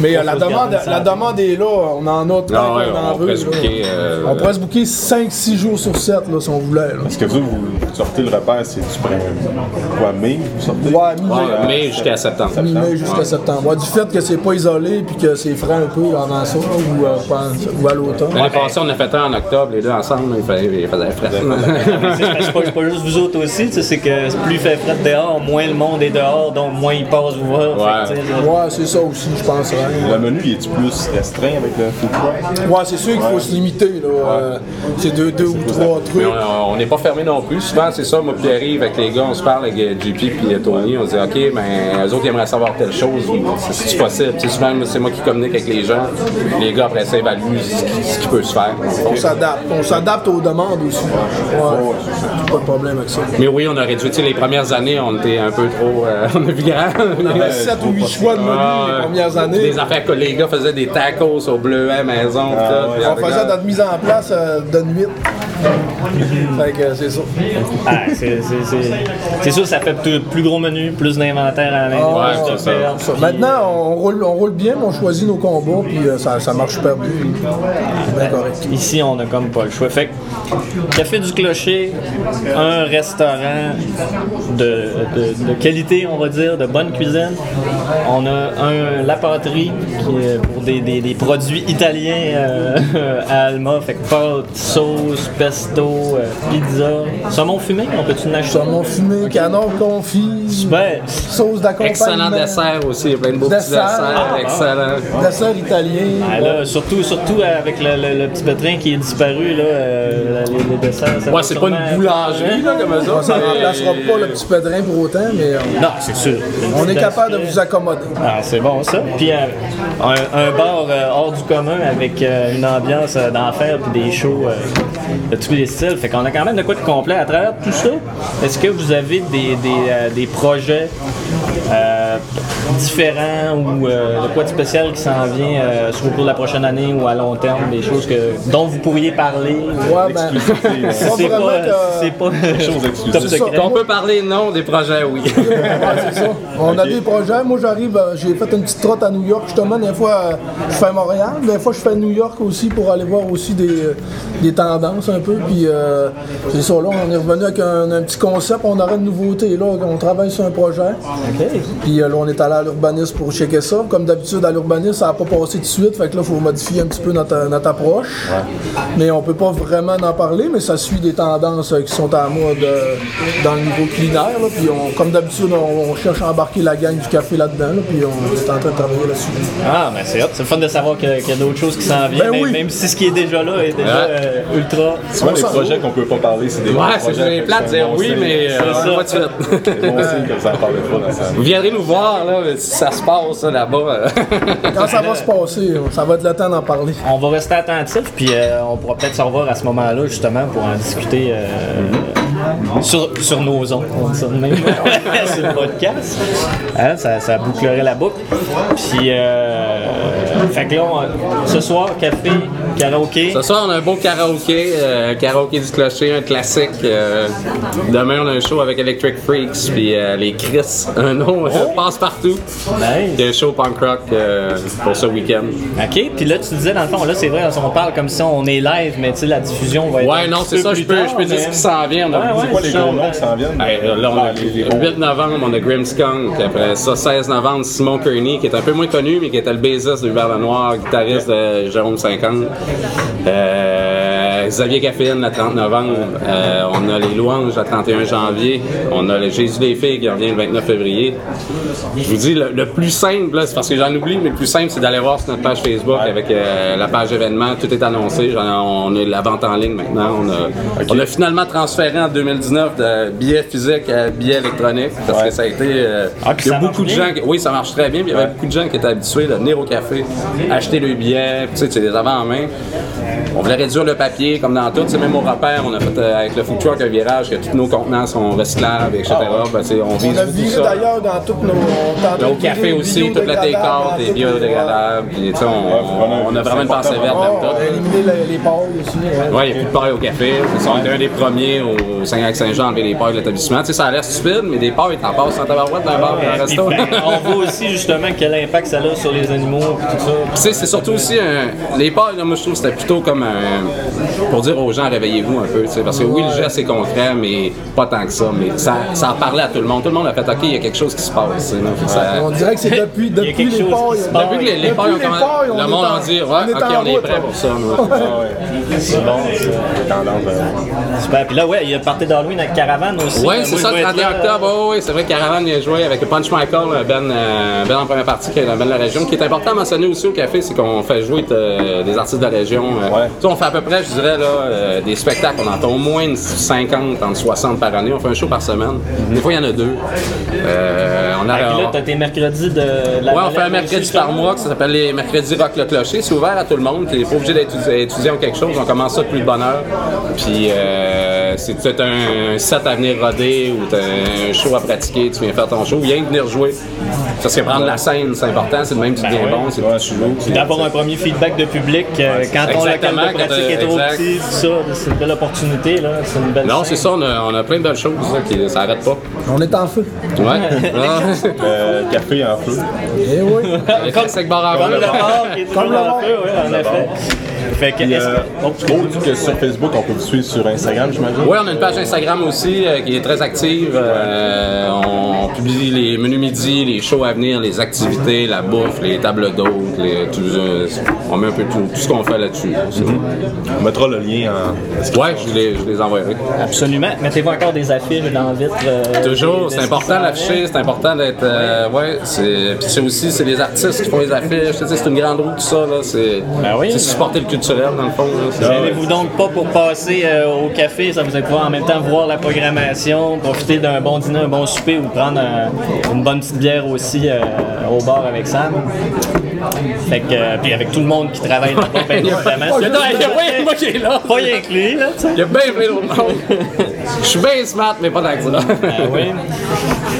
S4: Mais euh, la, demande, la demande est là, on en a tant
S3: Non, ouais,
S4: qu'on en
S3: on
S4: veut,
S3: pourrait se booker, euh,
S4: On pourrait se booker 5-6 jours sur 7 là, si on voulait. Là.
S1: Est-ce que vous, vous sortez le repère, c'est du printemps, quoi, mai, vous sortez?
S4: Ouais, mi-mai.
S3: ouais, mai jusqu'à septembre.
S4: Mi-mai jusqu'à
S3: Ouais.
S4: septembre. Du fait que c'est pas isolé puis que c'est frais un peu avant ça, ou, euh, ou à l'automne.
S3: L'année passée, on a fait un en octobre, les deux ensemble, il faisait, il faisait frais.
S2: C'est parce pas, pas juste vous autres aussi, tu sais, c'est que plus il fait frais dehors, moins le monde est dehors, donc moins il passe vous voir.
S3: Ouais,
S4: c'est ça aussi, je pense.
S1: Le menu, il est plus restreint avec le food truck?
S4: Ouais, c'est sûr qu'il faut se limiter. là. Euh, c'est deux, deux ou trois trucs.
S3: Mais on n'est pas fermé non plus. Souvent, c'est ça, moi, puis arrive avec les gars, on se parle avec euh, JP puis Tony, on se dit, OK, mais eux autres, ils aimeraient savoir telle chose, c'est c'est possible. Sais, souvent, c'est moi qui communique avec les gens. Les gars, après ça, évaluent ce qui, ce qui peut se faire.
S4: On s'adapte. On s'adapte aux demandes aussi. Ouais. Pas de problème avec ça.
S3: Mais oui, on a réduit. Les premières années, on était un peu trop. euh, on a vu grand.
S4: On avait 7 ou 8 choix de menu
S3: Ah,
S4: les premières années.
S3: Affaires que les gars faisaient des tacos au bleuet maison. pis tout, puis
S4: On faisait notre mise en place euh, de nuit. Fait que c'est ça.
S2: Ah, c'est- sûr, ça fait plus, plus gros menu, plus d'inventaire à l'intérieur.
S3: Ouais, ça.
S4: Ça. Maintenant, on roule, on roule bien, mais on choisit nos combats, puis euh, ça, ça marche super bien.
S2: Ici, on a comme pas le choix. Fait que, Café du Clocher, un restaurant de, de- de qualité, on va dire, de bonne cuisine. On a un La Pâterie qui est pour des, des- des produits italiens euh, à Alma. Fait que pâte, sauce, pesto, euh, pizza. Saumon fumé, on peut-tu en acheter?
S4: Saumon fumé, canard confit,
S2: Ben,
S4: sauce d'accompagnement.
S3: Excellent dessert aussi. Il y a plein de beaux petits
S4: Dessert.
S3: desserts.
S4: Ah,
S3: excellent.
S4: Dessert italien.
S2: ah, là, surtout, surtout avec le, le- le petit pétrin qui est disparu, là, euh, les, les desserts. ça
S3: Ouais, c'est pas une boulangerie, là, comme autres.
S4: ça ne remplacera pas le petit pédrin pour autant, mais euh,
S2: Non, c'est sûr.
S4: on est capable de vous accommoder.
S2: Ah, c'est bon ça. Puis euh, un, un bar euh, hors du commun avec euh, une ambiance euh, d'enfer puis des shows euh, de tous les styles. Fait qu'on a quand même de quoi de complet à travers tout ça. Est-ce que vous avez des, des, euh, des projets euh, différents ou euh, de quoi de spécial qui s'en vient euh, sur le cours de la prochaine année ou à long terme, des choses que, dont vous pourriez parler?
S4: Ouais, ben,
S2: C'est
S4: pas
S2: pas, c'est pas top secret.
S3: On peut parler non des projets, oui.
S4: Ouais, c'est ça. On a des projets. Moi, j'arrive, euh, j'ai fait une petite trotte à New York. Justement, des fois, euh, je fais Montréal. Des fois, je fais New York aussi pour aller voir aussi des, euh, des tendances un peu. Puis, euh, c'est ça, là, on est revenu avec un, un petit concept. On aurait une nouveauté, là. On travaille sur un projet. Puis, euh, là, on est allé à l'urbanisme pour checker ça. Comme d'habitude, à l'urbanisme, ça n'a pas passé tout de suite. Fait que là, il faut modifier un petit peu notre, notre approche. Mais on peut pas vraiment en parler, mais ça suit des tendances euh, qui sont à mode euh, dans le niveau culinaire. là. Puis on, comme d'habitude, on, on cherche à embarquer la gang du café là-dedans. là, puis on est en train de travailler là-dessus.
S2: Ah, ben c'est hot. C'est le fun de savoir qu'il y a d'autres choses qui s'en viennent,
S4: Ben
S2: même,
S4: oui.
S2: même si ce qui est déjà là est déjà
S3: Ouais.
S2: euh, ultra.
S1: Souvent, les projets qu'on peut pas parler, c'est des
S3: Ouais, c'est plate de
S1: c'est
S3: dire oui, mais euh,
S2: C'est ça.
S3: pas de suite.
S1: C'est bon signe que ça parle pas dans ça.
S3: Vous viendrez nous voir, là, ça se passe là, là-bas. euh.
S4: Quand ça va se passer, ça va être le temps d'en parler.
S2: On va rester attentif, puis euh, on pourra peut-être se revoir à ce moment-là, justement, pour en discuter euh, sur, sur nos ondes, on dit ça de même, sur le podcast. Hein, ça, ça bouclerait la boucle. Puis, euh, fait que là, on- ce soir, café, karaoké.
S3: Ce soir, on a un beau karaoké, euh, karaoké du clocher, un classique. euh, demain, on a un show avec Electric Freaks, puis euh, les Chris, un nom euh, passe partout.
S2: Nice.
S3: Un show punk rock euh, pour ce week-end.
S2: OK, puis là, tu disais, dans le fond, là, c'est vrai, on parle comme si on est live, mais tu sais, la diffusion va être.
S3: Ouais,
S2: un
S3: non, c'est ça, je peux,
S2: tard,
S3: je peux dire ce qui s'en vient. On a
S2: Ouais, ouais.
S1: C'est quoi les gros noms qui s'en viennent?
S3: Hey, là, on a, le
S1: bons.
S3: 8 novembre, on a Grimskunk. Après ça, 16 novembre, Simon Kearney, qui est un peu moins connu, mais qui était le bassiste de Hubert Lenoir, guitariste de Jérôme 50. Euh, Xavier Caffine, le 30 novembre. Euh, on a les Louanges, le 31 janvier. On a le Jésus des filles, qui revient le 29 février. Je vous dis, le, le plus simple, c'est parce que j'en oublie, mais le plus simple, c'est d'aller voir sur notre page Facebook avec euh, la page événements. Tout est annoncé. On a la vente en ligne maintenant. On a, on a finalement transféré en 2019 de billets physiques à billets électroniques parce que ça a été. euh,
S2: Ah,
S3: il y a beaucoup de gens. qui- oui, ça marche très bien. puis Il y avait beaucoup de gens qui étaient habitués de venir au café, acheter le billet. Tu sais, tu les avais en main. On voulait réduire le papier, comme dans tout. Sais, même au repère, on a fait euh, avec le food truck un virage que tous nos contenants sont recyclables, etc. Ben, tu sais, on vise
S4: On a
S3: ça.
S4: d'ailleurs dans toutes nos. on tente
S3: Là, au
S4: de virer
S3: café aussi, toute la
S4: biodégradables
S3: take-out
S4: dans
S3: est
S4: toutes-
S3: biodégradable. Puis, on, on a vraiment une pensée verte dans
S4: on a
S3: tout.
S4: éliminé les, les pailles aussi. ouais.
S3: Ouais, il n'y a plus de paille au café. On était un des premiers au Saint-Saint-Jean à enlever les pailles de l'établissement. Ça a l'air stupide, mais des pailles, t'en passes en tabarouette d'un bar et un resto.
S2: ben, on voit aussi justement quel impact ça a sur les animaux et tout ça.
S3: Tu sais, c'est surtout aussi un. Les pailles, là, moi, je trouve que c'était plutôt comme un. Pour dire aux gens, réveillez-vous un peu. Parce que oui, le geste est concret, mais pas tant que ça. Mais ça, ça en parlait à tout le monde. Tout le monde a fait, OK, il y a quelque chose qui se passe. ça-
S4: On dirait que c'est depuis, depuis les ports.
S3: Depuis que les, les ont commencé, le monde
S4: en-
S3: a dit, ouais,
S4: on est
S3: OK, on est prêt pour ça. nous.
S2: C'est bon, ça.
S1: Tendance à-
S2: Super. Puis là, ouais, il y a parti d'Halloween avec Caravane aussi.
S3: Oui,
S2: Euh,
S3: c'est ça, le
S2: vais être
S3: 31
S2: là.
S3: octobre. Oh, oui, c'est vrai que Caravan il a joué avec Punch Michael, euh, Ben, euh, ben en première partie, qui est Ben de la région. Ce qui est important à mentionner aussi au café, c'est qu'on fait jouer euh, des artistes de la région. euh.
S1: Ouais.
S3: Tu sais, on fait à peu près, je dirais, là, euh, des spectacles. On entend au moins une 50, entre 60 par année. On fait un show par semaine. Des fois, il y en a deux. Euh, on a,
S2: Ah, puis là, t'as tes mercredis de la
S3: Ouais, on fait un mercredi par mois, que ça s'appelle les mercredis Rock le Clocher. C'est ouvert à tout le monde. T'es pas obligé d'être étudiant- étudiant ou quelque chose. On commence ça depuis le bonne heure. Puis euh, c'est peut-être un set à venir roder ou t'as un show à pratiquer, tu viens faire ton show, viens venir jouer. Parce que prendre la scène, c'est important. C'est le même tu deviens
S2: Ben ouais.
S3: bon, c'est tu joues.
S2: D'avoir un premier feedback de public euh, quand ton local
S3: Exactement,
S2: de
S3: quand
S2: pratique est trop petit, tout ça, c'est une belle opportunité, là. C'est une belle
S3: Non, c'est ça, on a, on a plein de belles choses là, qui ça arrête pas.
S4: On est en feu.
S3: Ouais.
S1: Euh, café en feu.
S4: Eh oui.
S2: Comme toujours
S4: Comme le
S2: en
S4: bar.
S2: feu, oui, en effet. Fait que,
S1: euh,
S2: que-
S1: autre que sur Facebook, on peut vous suivre sur Instagram, j'imagine?
S3: Oui, on a une page Instagram aussi euh, qui est très active. Euh, on publie les menus midi, les shows à venir, les activités, la bouffe, les tables d'hôtes, les, tout, euh, on met un peu tout, tout ce qu'on fait là-dessus.
S1: On mettra le lien en.
S3: Ouais, je les, je les envoierai.
S2: Absolument. Mettez-vous encore des affiches dans la vitre. euh,
S3: Toujours, c'est important d'afficher, c'est important d'être. euh, ouais, c'est. Puis c'est aussi, c'est les artistes qui font les affiches. C'est une grande roue, tout ça. Là, c'est.
S2: Ben oui.
S3: c'est supporter le culturel dans le fond. là, c'est-
S2: Gênez-vous donc pas pour passer euh, au café, ça vous allez pouvoir en même temps voir la programmation, profiter d'un bon dîner, un bon souper ou prendre euh, une bonne petite bière aussi euh, au bar avec Sam. Fait que, euh, puis avec tout le monde qui travaille là-bas, bien évidemment.
S3: Il y a- pas moi qui est là.
S2: Pas rien que lui, là.
S3: Il y a bien plein d'autres monde. Je suis bien smart, mais pas tant que ça.
S2: Ah oui.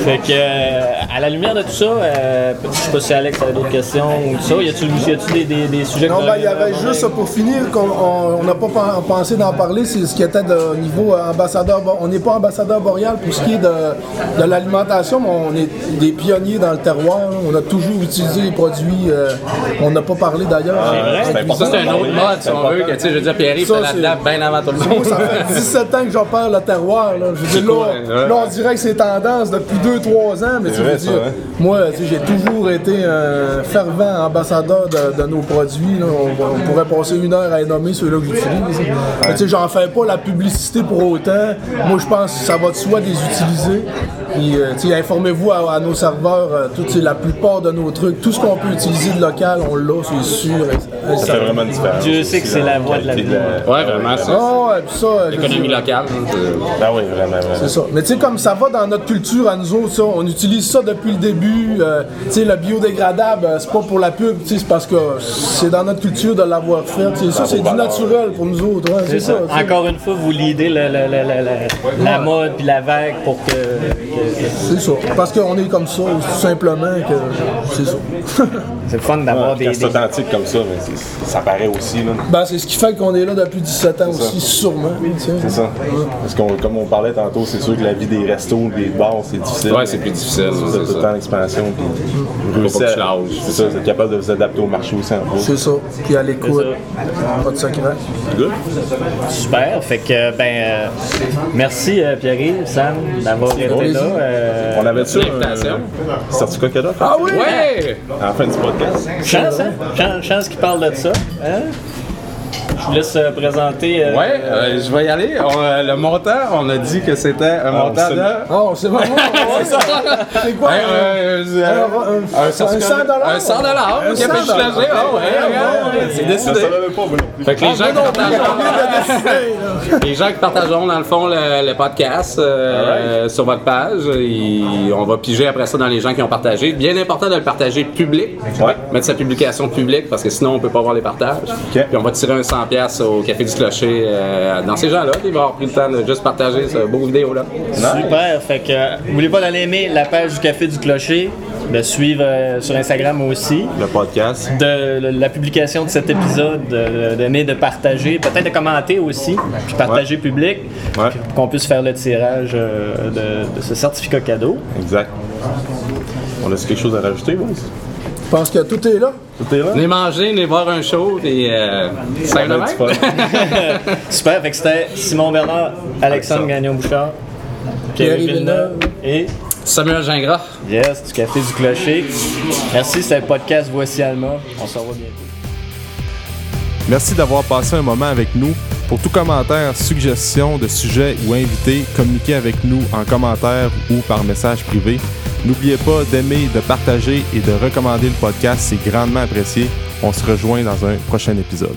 S2: Fait que, euh, à la lumière de tout ça, euh, je sais pas si Alex avait d'autres questions ou tout ça. Y a-tu y a-tu des, des, des sujets
S4: Non,
S2: que
S4: ben, il y avait juste pour finir, qu'on on on n'a pas pen- pensé d'en parler, c'est ce qui était de au niveau euh, ambassadeur. On n'est pas ambassadeur boréal pour ce qui est de, de l'alimentation, mais on est des pionniers dans le terroir. On a toujours utilisé les produits. euh, on n'a pas parlé d'ailleurs.
S2: vrai?
S1: C'est.
S3: Ça, c'est un autre mode, si on veut. Que, tu sais, je veux dire, Pierre-Yves là-dedans bien avant tout le monde.
S4: ça fait 17 ans que j'opère le terroir. Là. Je veux dire, là, là, on dirait que c'est tendance depuis 2-3 ans, mais
S1: ça, hein?
S4: moi, j'ai toujours été un fervent ambassadeur de, de nos produits. là. On, pourrait passer une heure à nommer ceux-là que j'utilise. Sais, j'en fais pas la publicité pour autant. Moi, je pense que ça va de soi des utiliser. Puis, euh, informez-vous à, à nos serveurs, euh, tout, la plupart de nos trucs, tout ce qu'on peut utiliser de local, on l'a, c'est sûr. et- et
S1: Ça
S4: ça-
S1: fait vraiment une différence.
S2: Dieu sait que c'est la voie de la vie.
S3: Ouais, vraiment, c'est
S4: Ah ouais, puis ça, je veux
S3: l'économie
S4: dire,
S3: locale.
S1: Ah oui, vraiment, vraiment.
S4: C'est ça. Mais tu sais, comme ça va dans notre culture à nous autres, ça, on utilise ça depuis le début. euh, tu sais, le biodégradable, euh, c'est pas pour la pub, tu sais, c'est parce que c'est dans notre culture de l'avoir fait. Tu sais, ça, c'est du naturel pour nous autres. ouais, c'est
S2: C'est ça.
S4: ça.
S2: Encore une fois, vous lidez la mode puis la vague pour que.
S4: C'est ça. Parce qu'on est comme ça, tout simplement, que c'est ça.
S2: c'est le fun d'avoir des.
S1: C'est authentique comme ça, mais ça paraît aussi. Là.
S4: ben, c'est ce qui fait qu'on est là depuis 17 ans aussi, sûrement.
S1: C'est ça. Parce que comme on parlait tantôt, c'est sûr que la vie des restos, des bars, c'est difficile.
S3: Ouais, c'est plus difficile,
S1: Vous
S3: c'est
S1: êtes tout le
S3: ça.
S1: temps en expansion. Puis
S3: lâches.
S1: C'est ça, vous êtes capable de vous adapter au marché aussi en.
S4: C'est ça. Puis à l'écoute, pas de secret.
S1: Good.
S2: Super. Fait que, ben, euh, merci euh, Pierre-Yves, Sam, d'avoir été là. Euh,
S1: On avait ça certificat cadeau
S4: Ah oui!
S3: Ouais!
S1: à la fin du podcast.
S2: Chance, hein? Chance, chance qu'il parle de ça. Hein? Je vous laisse euh, présenter. euh,
S3: Ouais, euh, je vais y aller. On, euh, le montant, on a dit que c'était un montant
S1: c'est-
S3: de.
S4: Oh, c'est vraiment. c'est ça. C'est quoi? Un- un-
S3: certificat-
S4: un 100 dollars?
S3: Un 100 dollars.
S4: Un
S3: Ok, ben, je suis
S4: 100
S3: lâché. Ah ouais, ouais, C'est
S1: Ça
S3: décidé.
S1: pas, non.
S3: Fait que les gens qui partageront, les gens qui partageront dans le fond le, le podcast sur votre page, on va piger après ça dans les gens qui ont partagé. Bien important de le partager public,
S1: Ouais.
S3: mettre sa publication publique parce que sinon on peut pas voir les partages. Puis on va tirer un 100 pièces au café du clocher euh, dans ces gens-là. Ils vont avoir pris le temps de juste partager ce beau vidéo là.
S2: Super. Fait que, euh, n'oubliez pas d'aller aimer la page du Café du Clocher, de suivre euh, sur Instagram aussi.
S1: Le podcast.
S2: de le- la publication de cet épisode, de- d'aimer, de partager, peut-être de commenter aussi, puis partager public,
S1: Ouais.
S2: qu'on puisse faire le tirage euh, de, de ce certificat cadeau.
S1: Exact. On a quelque chose à rajouter, oui?
S4: Je pense que tout est là?
S5: Tout est là?
S3: Venez manger, venez voir un show, et euh, ça
S5: fun.
S2: Super, fait que c'était Simon Bernard, Alexandre Gagnon-Bouchard, Pierre
S4: Pierre
S2: Villeneuve et
S3: Samuel Gingras.
S2: Yes, du Café du Clocher. Merci, c'était le podcast Voici Alma. On se revoit bientôt.
S5: Merci d'avoir passé un moment avec nous. Pour tout commentaire, suggestion de sujet ou invité, communiquez avec nous en commentaire ou par message privé. N'oubliez pas d'aimer, de partager et de recommander le podcast, c'est grandement apprécié. On se rejoint dans un prochain épisode.